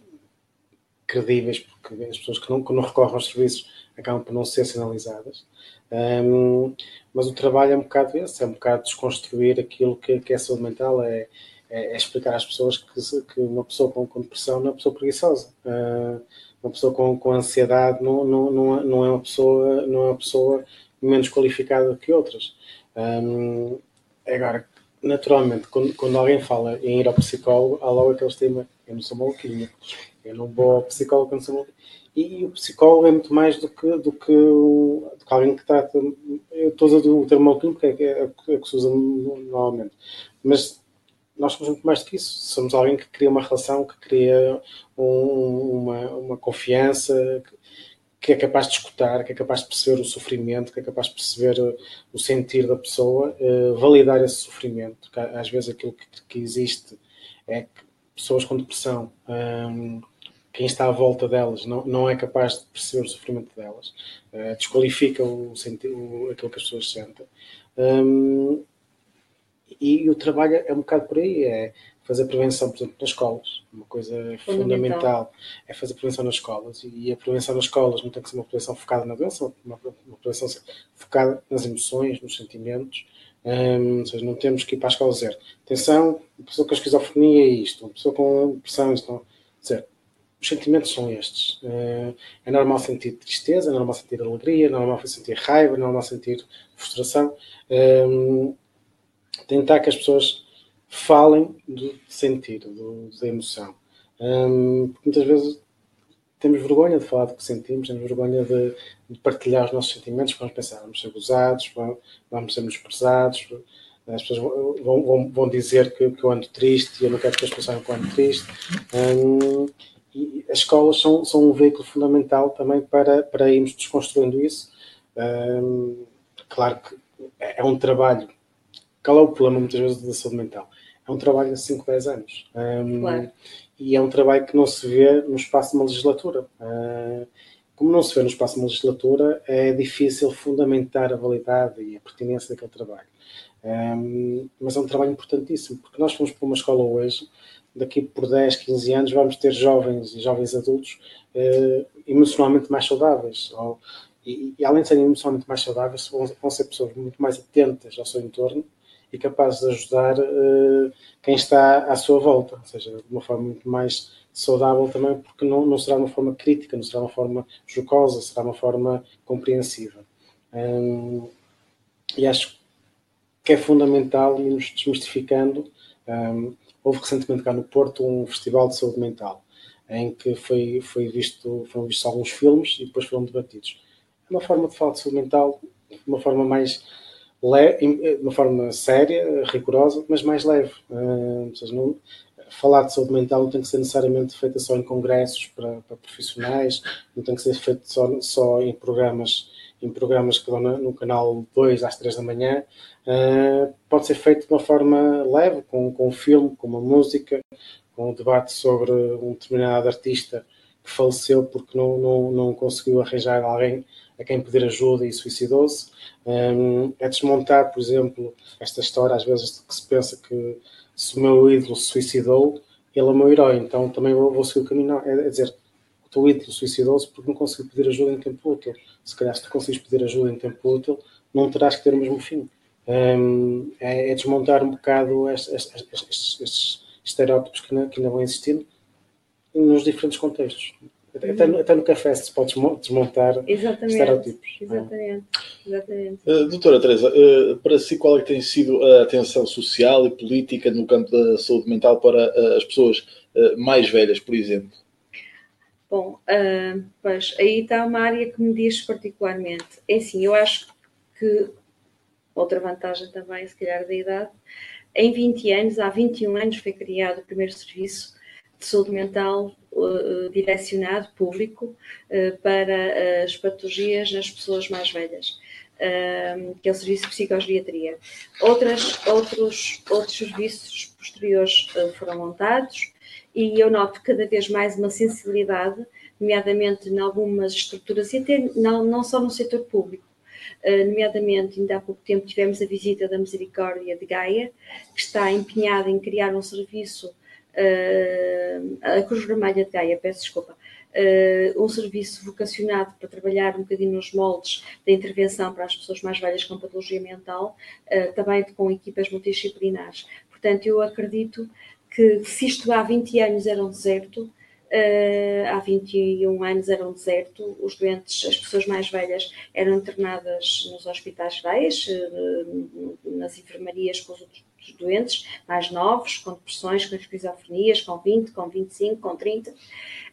Speaker 2: credíveis, porque as pessoas que não, que não recorrem aos serviços acabam por não ser sinalizadas. Um, mas o trabalho é um bocado esse, é um bocado desconstruir aquilo que, que é saúde mental, é, é, é explicar às pessoas que, que, uma pessoa com, com depressão não é uma pessoa preguiçosa. Uh, uma pessoa com, com ansiedade não, não, não, é, não, é uma pessoa, não é uma pessoa menos qualificada que outras. Um, agora, naturalmente, quando, quando, alguém fala em ir ao psicólogo, há logo aquele estigma: eu não sou maluquinho, eu não vou ao psicólogo quando sou maluquinho. E, e, o psicólogo é muito mais do que, do que, do que alguém que trata. Eu estou a usar o termo maluquinho porque é, é, é que se usa normalmente. Mas nós somos muito mais do que isso. Somos alguém que cria uma relação, que cria um, uma, uma confiança, que é capaz de escutar, que é capaz de perceber o sofrimento, que é capaz de perceber uh, o sentir da pessoa, uh, validar esse sofrimento. Que às vezes aquilo que, que, existe é que pessoas com depressão, um, quem está à volta delas não, é capaz de perceber o sofrimento delas, uh, desqualifica o, o, aquilo que as pessoas sentem. Um, e, e o trabalho é um bocado por aí, é fazer prevenção, por exemplo, nas escolas. Uma coisa fundamental. fundamental é fazer prevenção nas escolas. E a prevenção nas escolas não tem que ser uma prevenção focada na doença, uma, uma prevenção focada nas emoções, nos sentimentos. Um, ou seja, não temos que ir para a escola dizer atenção, uma pessoa com esquizofrenia é isto, uma pessoa com depressão é isto. Não. Dizer, os sentimentos são estes. É normal sentir tristeza, é normal sentir alegria, é normal sentir raiva, é normal sentir frustração. Tentar que as pessoas falem do sentir, do, da emoção. Um, muitas vezes temos vergonha de falar do que sentimos, temos vergonha de, de partilhar os nossos sentimentos, vamos pensar, vamos ser gozados, vamos, ser menosprezados, as pessoas vão, vão, vão dizer que, que, eu ando triste e eu não quero que as pessoas saibam que eu ando triste. Um, e as escolas são, são um veículo fundamental também para, para irmos desconstruindo isso. Um, claro que é, é um trabalho. Qual é o problema muitas vezes da saúde mental? É um trabalho de 5, 10 anos. Um, claro. E é um trabalho que não se vê no espaço de uma legislatura. Uh, como não se vê no espaço de uma legislatura, é difícil fundamentar a validade e a pertinência daquele trabalho. Um, mas é um trabalho importantíssimo, porque nós fomos para uma escola hoje, daqui por 10, 15 anos vamos ter jovens e jovens adultos uh, emocionalmente mais saudáveis. Ou, e, e, além de serem emocionalmente mais saudáveis, vão, vão ser pessoas muito mais atentas ao seu entorno e capazes de ajudar uh, quem está à sua volta, ou seja, de uma forma muito mais saudável também, porque não, não será uma forma crítica, não será uma forma jocosa, será uma forma compreensiva. Um, e acho que é fundamental irmos desmistificando. Um, houve recentemente cá no Porto um festival de saúde mental, em que foi, foi visto, foram vistos alguns filmes e depois foram debatidos. É uma forma de falar de saúde mental, uma forma mais de uma forma séria, rigorosa, mas mais leve. Uh, seja, não, falar de saúde mental não tem que ser necessariamente feita só em congressos para, para profissionais, não tem que ser feito só, só em programas em programas que dão no canal 2 às 3 da manhã, uh, pode ser feito de uma forma leve, com, com um filme, com uma música, com um debate sobre um determinado artista que faleceu porque não, não, não conseguiu arranjar alguém a quem pedir ajuda e suicidou-se. Um, é desmontar, por exemplo, esta história, às vezes, que se pensa que se o meu ídolo se suicidou, ele é o meu herói, então também vou, vou seguir o caminho. Não, é, é dizer, o teu ídolo suicidou-se porque não conseguiu pedir ajuda em tempo útil. Se calhar, se tu consegues pedir ajuda em tempo útil, não terás que ter o mesmo fim. Um, é, é, desmontar um bocado estes, estes, estes, estes estereótipos que ainda, que ainda vão existindo nos diferentes contextos. Até, até, no café se pode desmontar
Speaker 3: exatamente,
Speaker 2: estereótipos.
Speaker 3: Exatamente. exatamente.
Speaker 1: Uh, doutora Teresa, uh, para si qual é que tem sido a atenção social e política no campo da saúde mental para uh, as pessoas mais velhas, por exemplo?
Speaker 3: Bom, pois aí está uma área que me diz particularmente. É assim, eu acho que outra vantagem também, se calhar, da idade, em 20 anos, há 21 anos foi criado o primeiro serviço de saúde mental direcionado, público, uh, para as patologias nas pessoas mais velhas. Que é o Serviço de Psicogeriatria. Outras, outros, outros serviços posteriores foram montados e eu noto cada vez mais uma sensibilidade, nomeadamente em algumas estruturas, e até não, não só no setor público, Uh, nomeadamente, ainda há pouco tempo tivemos a visita da Misericórdia de Gaia, que está empenhada em criar um serviço a Cruz Vermelha de Gaia, peço desculpa, uh, um serviço vocacionado para trabalhar um bocadinho nos moldes da intervenção para as pessoas mais velhas com patologia mental, uh, também com equipas multidisciplinares. Portanto, eu acredito que se isto há 20 anos era um deserto, Uh, há 21 anos era um deserto, os doentes, as pessoas mais velhas eram internadas nos hospitais gerais, uh, nas enfermarias com os outros doentes mais novos, com depressões, com esquizofrenias, com 20, com 25, com 30. Uh,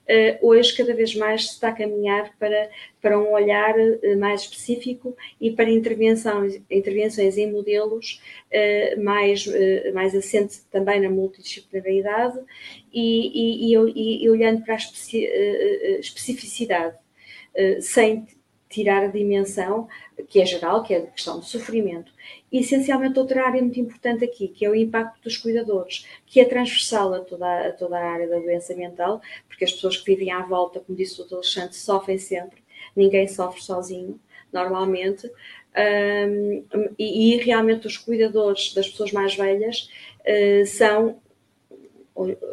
Speaker 3: eh, hoje, cada vez mais, se está a caminhar para, para um olhar uh, mais específico e para intervenções, intervenções em modelos uh, mais, mais assente também na multidisciplinaridade e, e, e, e olhando para a especi, especificidade, sem tirar a dimensão que é geral, que é a questão do sofrimento. Essencialmente, outra área muito importante aqui, que é o impacto dos cuidadores, que é transversal a toda, a toda a área da doença mental, porque as pessoas que vivem à volta, como disse o Dr. Alexandre, sofrem sempre, ninguém sofre sozinho, normalmente, um, e, e, realmente os cuidadores das pessoas mais velhas uh, são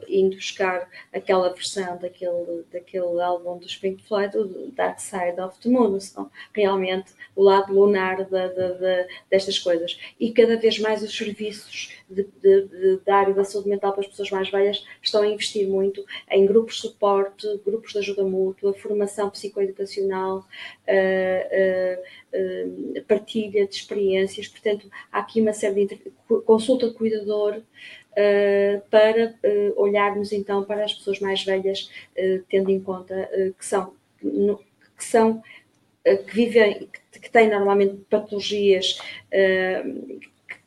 Speaker 3: indo buscar aquela versão daquele, daquele álbum do Pink Floyd, o Dark Side of the Moon, são realmente o lado lunar de, de, de, destas coisas. E cada vez mais os serviços da área da saúde mental para as pessoas mais velhas estão a investir muito em grupos de suporte, grupos de ajuda mútua, formação psicoeducacional, uh, uh, uh, partilha de experiências. Portanto, há aqui uma série de consulta de cuidador uh, para uh, olharmos então para as pessoas mais velhas, uh, tendo em conta que são, que são que vivem, que, que têm normalmente patologias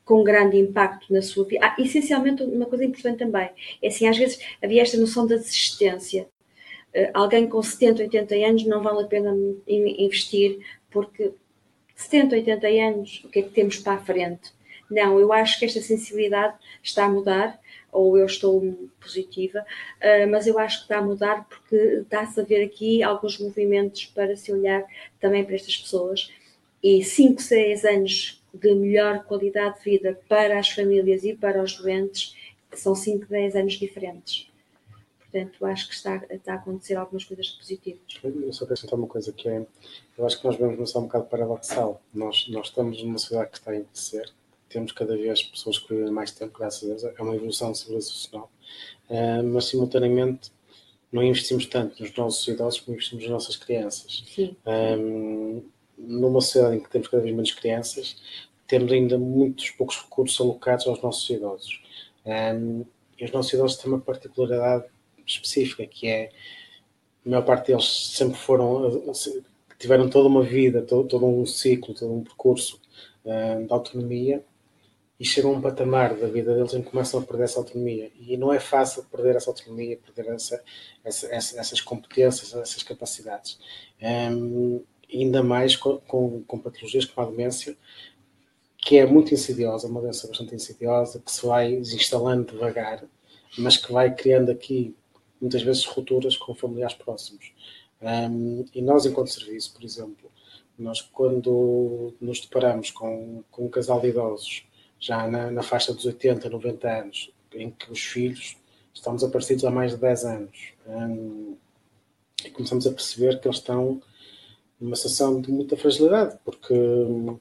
Speaker 3: com grande impacto na sua vida. Ah, essencialmente, uma coisa importante também, é assim, às vezes havia esta noção da desistência. Uh, alguém com 70, 80 anos não vale a pena investir, porque 70, 80 anos, o que é que temos para a frente? Não, eu acho que esta sensibilidade está a mudar, ou eu estou positiva, uh, mas eu acho que está a mudar porque está-se a ver aqui alguns movimentos para se olhar também para estas pessoas. E 5, 6 anos de melhor qualidade de vida para as famílias e para os doentes são 5, 10 anos diferentes. Portanto, acho que está, está a acontecer algumas coisas positivas.
Speaker 2: Eu só quero acrescentar uma coisa que é, eu acho que nós vemos uma um bocado paradoxal. Nós, nós estamos numa sociedade que está a envelhecer, temos cada vez pessoas que vivem mais tempo, graças a Deus, é uma evolução civilizacional, uh, mas simultaneamente não investimos tanto nos nossos idosos como investimos nas nossas crianças. Um, numa sociedade em que temos cada vez menos crianças, temos ainda muitos poucos recursos alocados aos nossos idosos. Um, e os nossos idosos têm uma particularidade específica, que é a maior parte deles sempre foram, tiveram toda uma vida, todo, todo um ciclo, todo um percurso um, de autonomia e chegam a um patamar da vida deles em que começam a perder essa autonomia. E não é fácil perder essa autonomia, perder essa, essa, essas competências, essas capacidades. Um, ainda mais com, com, com, patologias como a demência, que é muito insidiosa, uma doença bastante insidiosa, que se vai instalando devagar, mas que vai criando aqui muitas vezes rupturas com familiares próximos. Um, e nós, enquanto serviço, por exemplo, nós quando nos deparamos com, com um casal de idosos já na, na, faixa dos 80, 90 anos, em que os filhos estão desaparecidos há mais de 10 anos. Um, e começamos a perceber que eles estão numa situação de muita fragilidade, porque um,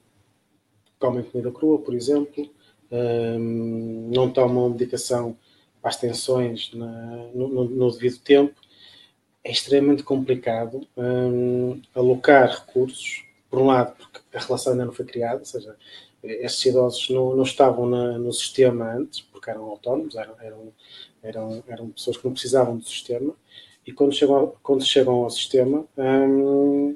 Speaker 2: comem comida crua, por exemplo, um, não tomam medicação para as tensões na, no, no, devido tempo. É extremamente complicado hum, alocar recursos, por um lado, porque a relação ainda não foi criada, ou seja, estes idosos não, não estavam na, no sistema antes, porque eram autónomos, eram, eram, eram, eram, pessoas que não precisavam do sistema, e quando chegam, quando chegam ao sistema hum,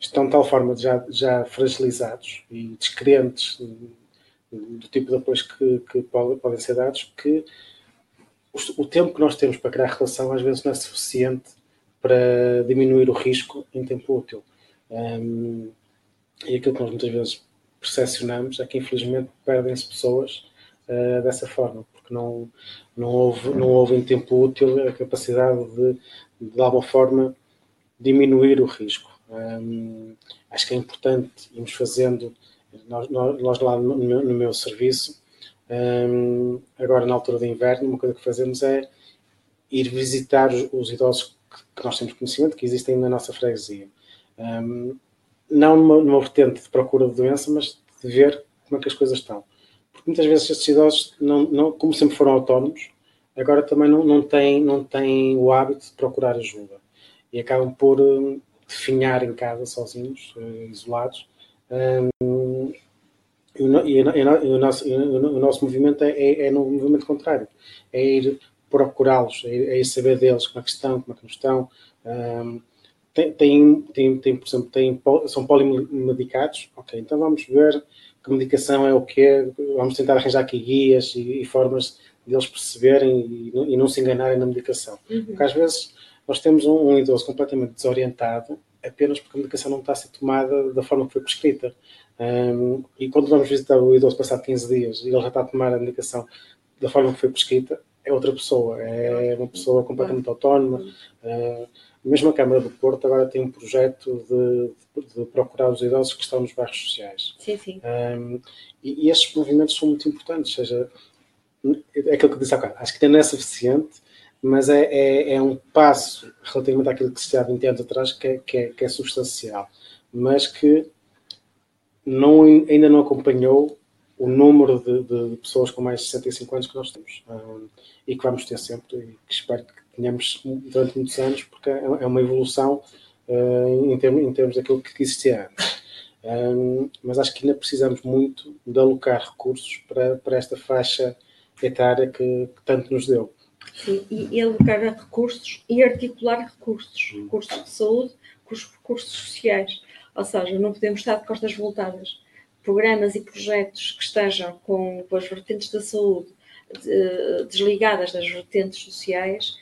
Speaker 2: estão de tal forma já, já fragilizados e descrentes do tipo de apoios que, que podem, ser dados que o tempo que nós temos para criar relação às vezes não é suficiente para diminuir o risco em tempo útil. Um, e aquilo que nós muitas vezes percepcionamos é que infelizmente perdem-se pessoas uh, dessa forma, porque não, não, houve, não houve em tempo útil a capacidade de, de alguma forma, diminuir o risco. Um, acho que é importante irmos fazendo, nós, nós lá no meu, no meu serviço, um, agora na altura do inverno, uma coisa que fazemos é ir visitar os, os idosos que, que, nós temos conhecimento, que existem na nossa freguesia. Um, não numa, numa vertente de procura de doença, mas de ver como é que as coisas estão. Porque muitas vezes estes idosos, não, não, como sempre foram autónomos, agora também não, não, têm, não têm o hábito de procurar ajuda. E acabam por um, definhar em casa sozinhos, uh, isolados. Um, e, o, e, nosso, o nosso movimento é, é, é no movimento contrário. É ir procurá-los, é, é ir saber deles como é que estão, como é que não estão. Um, tem, tem, tem, tem, por exemplo, tem, são polimedicados, ok, então vamos ver que medicação é o que vamos tentar arranjar aqui guias e, e formas deles perceberem e, e, não se enganarem na medicação. Uhum. Porque às vezes nós temos um, um, idoso completamente desorientado apenas porque a medicação não está a ser tomada da forma que foi prescrita. Um, e quando vamos visitar o idoso passado 15 dias e ele já está a tomar a medicação da forma que foi prescrita, é outra pessoa, é uma pessoa completamente autónoma. Uh, mesmo a Câmara do Porto agora tem um projeto de, de, procurar os idosos que estão nos bairros sociais.
Speaker 3: Sim, sim.
Speaker 2: Um, e, e, estes movimentos são muito importantes, ou seja, é aquilo que disse bocado, acho que ainda não é suficiente, mas é, é, é, um passo relativamente àquilo que se tinha há 20 anos atrás que é, que é, que é substancial, mas que não, ainda não acompanhou o número de, de, de, pessoas com mais de 65 anos que nós temos um, e que vamos ter sempre e que espero que tenhamos durante muitos anos, porque é, é uma evolução uh, em, termos, em termos daquilo que existia antes. Um, mas acho que ainda precisamos muito de alocar recursos para, para esta faixa etária que, que tanto nos deu.
Speaker 3: Sim, e, e alocar recursos e articular recursos, hum. recursos de saúde, recursos sociais. Ou seja, não podemos estar de costas voltadas. Programas e projetos que estejam com, com as vertentes da saúde de, desligadas das vertentes sociais,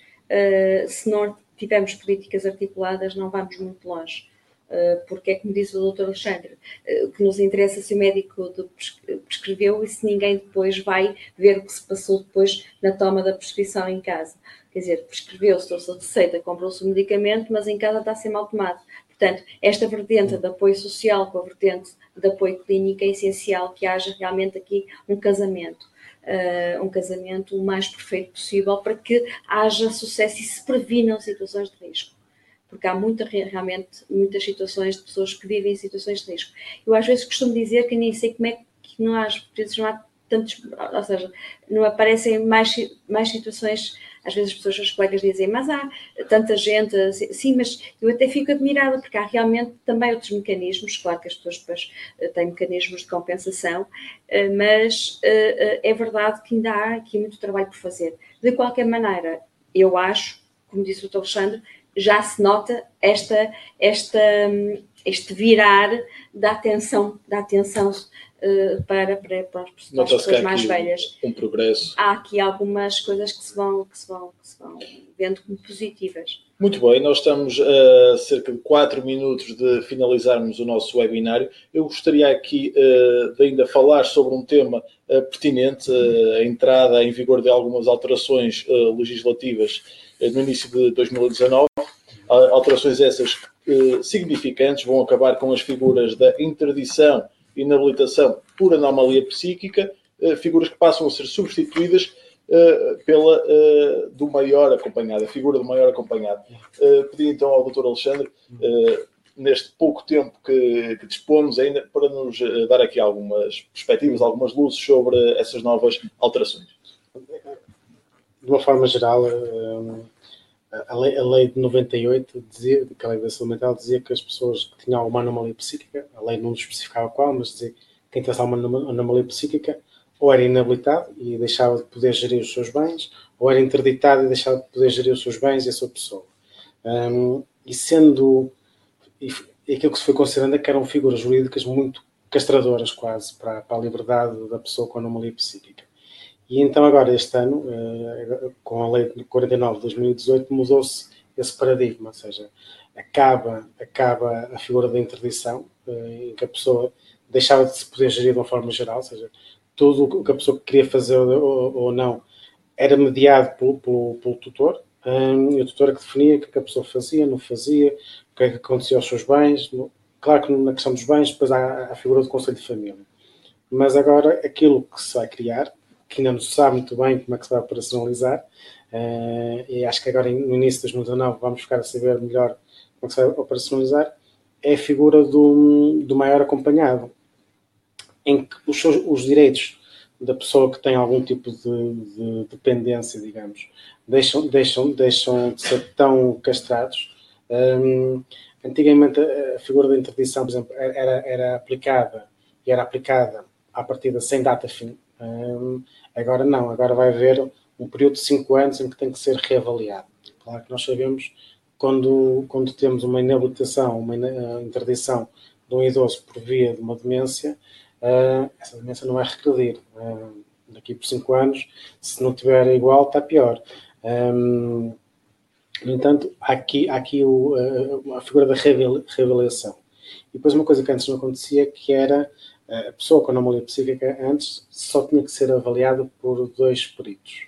Speaker 3: se não tivermos políticas articuladas, não vamos muito longe. Uh, porque é como diz o Dr. Alexandre, uh, o que nos interessa se o médico prescreveu e se ninguém depois vai ver o que se passou depois na toma da prescrição em casa. Quer dizer, prescreveu-se, trouxe a receita, comprou-se o medicamento, mas em casa está a ser mal tomado. Portanto, esta vertente de apoio social com a vertente de apoio clínico é essencial que haja realmente aqui um casamento. Uh, um casamento o mais perfeito possível para que haja sucesso e se previnam situações de risco. Porque há muita, realmente muitas situações de pessoas que vivem em situações de risco. Eu às vezes costumo dizer que nem sei como é que não há, não há tantos, ou seja, não aparecem mais, mais situações às vezes as pessoas, os colegas dizem, mas há tanta gente, sim, mas eu até fico admirada, porque há realmente também outros mecanismos, claro que as pessoas depois eh, têm mecanismos de compensação, eh, mas é verdade que ainda há aqui muito trabalho por fazer. De qualquer maneira, eu acho, como disse o Dr. Alexandre, já se nota esta, esta, este virar da atenção, da atenção uh, para, para, para, as pessoas mais velhas.
Speaker 1: Um progresso.
Speaker 3: Há aqui algumas coisas que se vão, que se vão, que se vão vendo como positivas.
Speaker 1: Muito bem, nós estamos a cerca de 4 minutos de finalizarmos o nosso webinário. Eu gostaria aqui uh, de ainda falar sobre um tema uh, pertinente, uh, a entrada em vigor de algumas alterações legislativas no início de 2019. Alterações essas significantes vão acabar com as figuras da interdição inabilitação por anomalia psíquica, figuras que passam a ser substituídas uh, pela uh, do maior acompanhado, a figura do maior acompanhado. Pedi então ao Dr. Alexandre, neste pouco tempo que, que, dispomos ainda, para nos dar aqui algumas perspectivas, algumas luzes sobre essas novas alterações.
Speaker 2: De uma forma geral, a lei, a lei de 98 dizia, que a lei da saúde mental dizia que as pessoas que tinham alguma anomalia psíquica, a lei não especificava qual, mas dizia que quem tivesse alguma anomalia psíquica ou era inabilitado e deixava de poder gerir os seus bens, ou era interditado e deixava de poder gerir os seus bens e a sua pessoa. Um, e sendo e, aquilo que se foi considerando é que eram figuras jurídicas muito castradoras quase para, para a liberdade da pessoa com anomalia psíquica. E então agora, este ano, eh, com a lei 49 de 2018, mudou-se esse paradigma, ou seja, acaba, acaba a figura da interdição, eh, em que a pessoa deixava de se poder gerir de uma forma geral, ou seja, tudo o que a pessoa queria fazer ou, ou não era mediado pelo, pelo, pelo tutor, um, e o tutor é que definia o que, é que a pessoa fazia, não fazia, o que é que acontecia aos seus bens. Claro que na questão dos bens, depois há a figura do Conselho de Família. Mas agora, aquilo que se vai criar, que ainda não se sabe muito bem como é que se vai operacionalizar, uh, e acho que agora no início de 2019 vamos ficar a saber melhor como é que se vai operacionalizar, é a figura do, do maior acompanhado em que os, seus, os direitos da pessoa que tem algum tipo de, de dependência, digamos, deixam, deixam, deixam de ser tão castrados. Um, antigamente a figura da interdição, por exemplo, era, era aplicada e era aplicada a partir de sem data fim. Um, agora não, agora vai haver um período de 5 anos em que tem que ser reavaliado. Claro que nós sabemos quando, quando temos uma inabilitação, uma interdição de um idoso por via de uma demência, uh, essa demência não vai regredir. Uh, daqui por 5 anos, se não tiver igual, está pior. Um, no entanto, há aqui, há aqui o, a, a figura da reavaliação. E depois uma coisa que antes não acontecia, que era a pessoa com anomalia psíquica antes só tinha que ser avaliada por dois peritos.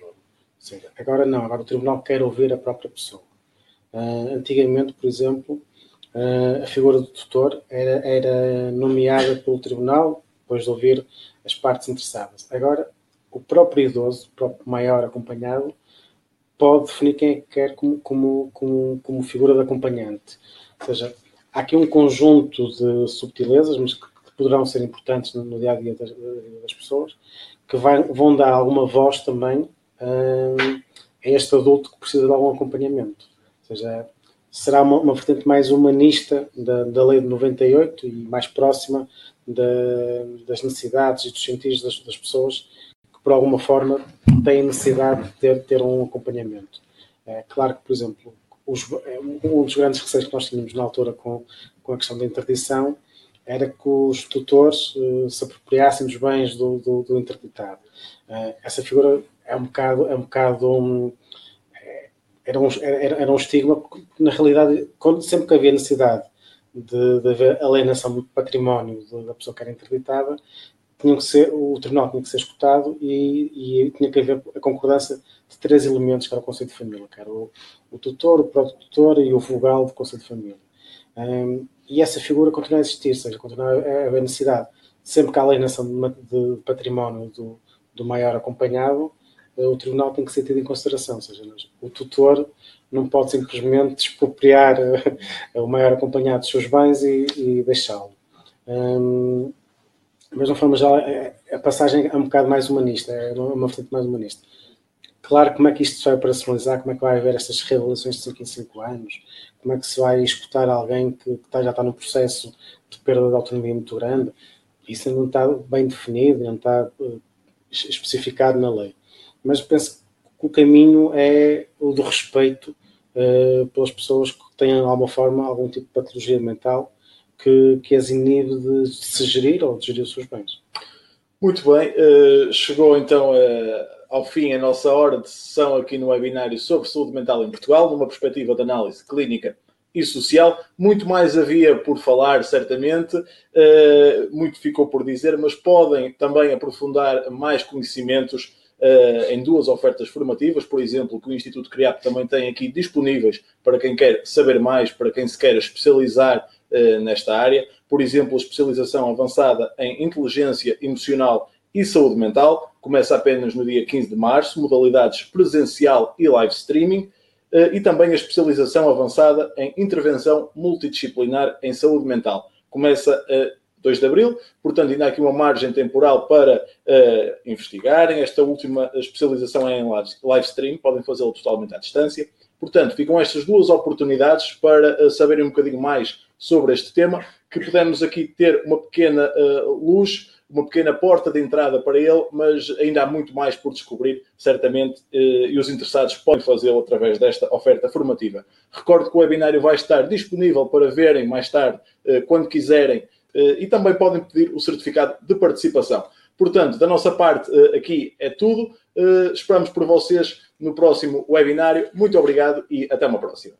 Speaker 2: Seja, agora não, agora o tribunal quer ouvir a própria pessoa. Uh, antigamente, por exemplo, uh, a figura do tutor era, era nomeada pelo tribunal depois de ouvir as partes interessadas. Agora, o próprio idoso, o próprio maior acompanhado, pode definir quem é que quer como, como, como, como figura de acompanhante. Ou seja, há aqui um conjunto de subtilezas, mas que, poderão ser importantes no, dia a dia das, das pessoas, que vai, vão dar alguma voz também hum, a este adulto que precisa de algum acompanhamento. Ou seja, será uma, uma vertente mais humanista da, da lei de 98 e mais próxima das necessidades e dos sentidos das, das, pessoas que, por alguma forma, têm necessidade de ter, ter um acompanhamento. É claro que, por exemplo, os, um dos grandes receios que nós tínhamos na altura com, com a questão da interdição era que os tutores uh, se apropriassem dos bens do, do, do interditado. Uh, essa figura é um bocado, é um bocado um, é, era, um, era, era um estigma, porque na realidade, quando, sempre que havia necessidade de, de haver alienação do património da pessoa que era interditada, tinham que ser, o tribunal tinha que ser escutado e, e tinha que haver a concordância de três elementos que era o Conselho de Família, que era o, o tutor, o proto-tutor e o vogal do Conselho de Família. Um, e essa figura continua a existir, ou seja, continua a haver necessidade, sempre que há alienação de, de património do, do maior acompanhado, eh, o tribunal tem que ser tido em consideração, ou seja, o tutor não pode simplesmente expropriar uh, o maior acompanhado dos seus bens e, e deixá-lo. Um, mas, de uma forma geral, é, a passagem é um bocado mais humanista, é uma vertente mais humanista. Claro como é que isto se vai operacionalizar, como é que vai haver estas reavaliações de 5 em 5 anos, como é que se vai escutar alguém que, que já está no processo de perda de autonomia muito grande. Isso não está bem definido, não está uh, especificado na lei. Mas penso que o caminho é o do respeito uh, pelas pessoas que têm, de alguma forma, algum tipo de patologia mental que, que as inibe de se gerir ou de gerir os seus bens.
Speaker 1: Muito bem, uh, chegou então uh, ao fim a nossa hora de sessão aqui no webinário sobre saúde mental em Portugal, numa perspectiva de análise clínica e social. Muito mais havia por falar, certamente, uh, muito ficou por dizer, mas podem também aprofundar mais conhecimentos uh, em duas ofertas formativas, por exemplo, que o Instituto CRIAP também tem aqui disponíveis para quem quer saber mais, para quem se quer especializar uh, nesta área. Por exemplo, a especialização avançada em inteligência emocional e saúde mental começa apenas no dia 15 de março, modalidades presencial e live streaming. Eh, e também a especialização avançada em intervenção multidisciplinar em saúde mental. Começa a 2 de abril, portanto, ainda há aqui uma margem temporal para uh, investigarem. Esta última especialização é em live stream, podem fazê-lo totalmente à distância. Portanto, ficam estas duas oportunidades para uh, saberem um bocadinho mais sobre este tema, que podemos aqui ter uma pequena uh, luz uma pequena porta de entrada para ele, mas ainda há muito mais por descobrir, certamente, eh, e os interessados podem fazê-lo através desta oferta formativa. Recordo que o webinário vai estar disponível para verem mais tarde, eh, quando quiserem, eh, e também podem pedir o certificado de participação. Portanto, da nossa parte, aqui é tudo. Esperamos por vocês no próximo webinário. Muito obrigado e até uma próxima.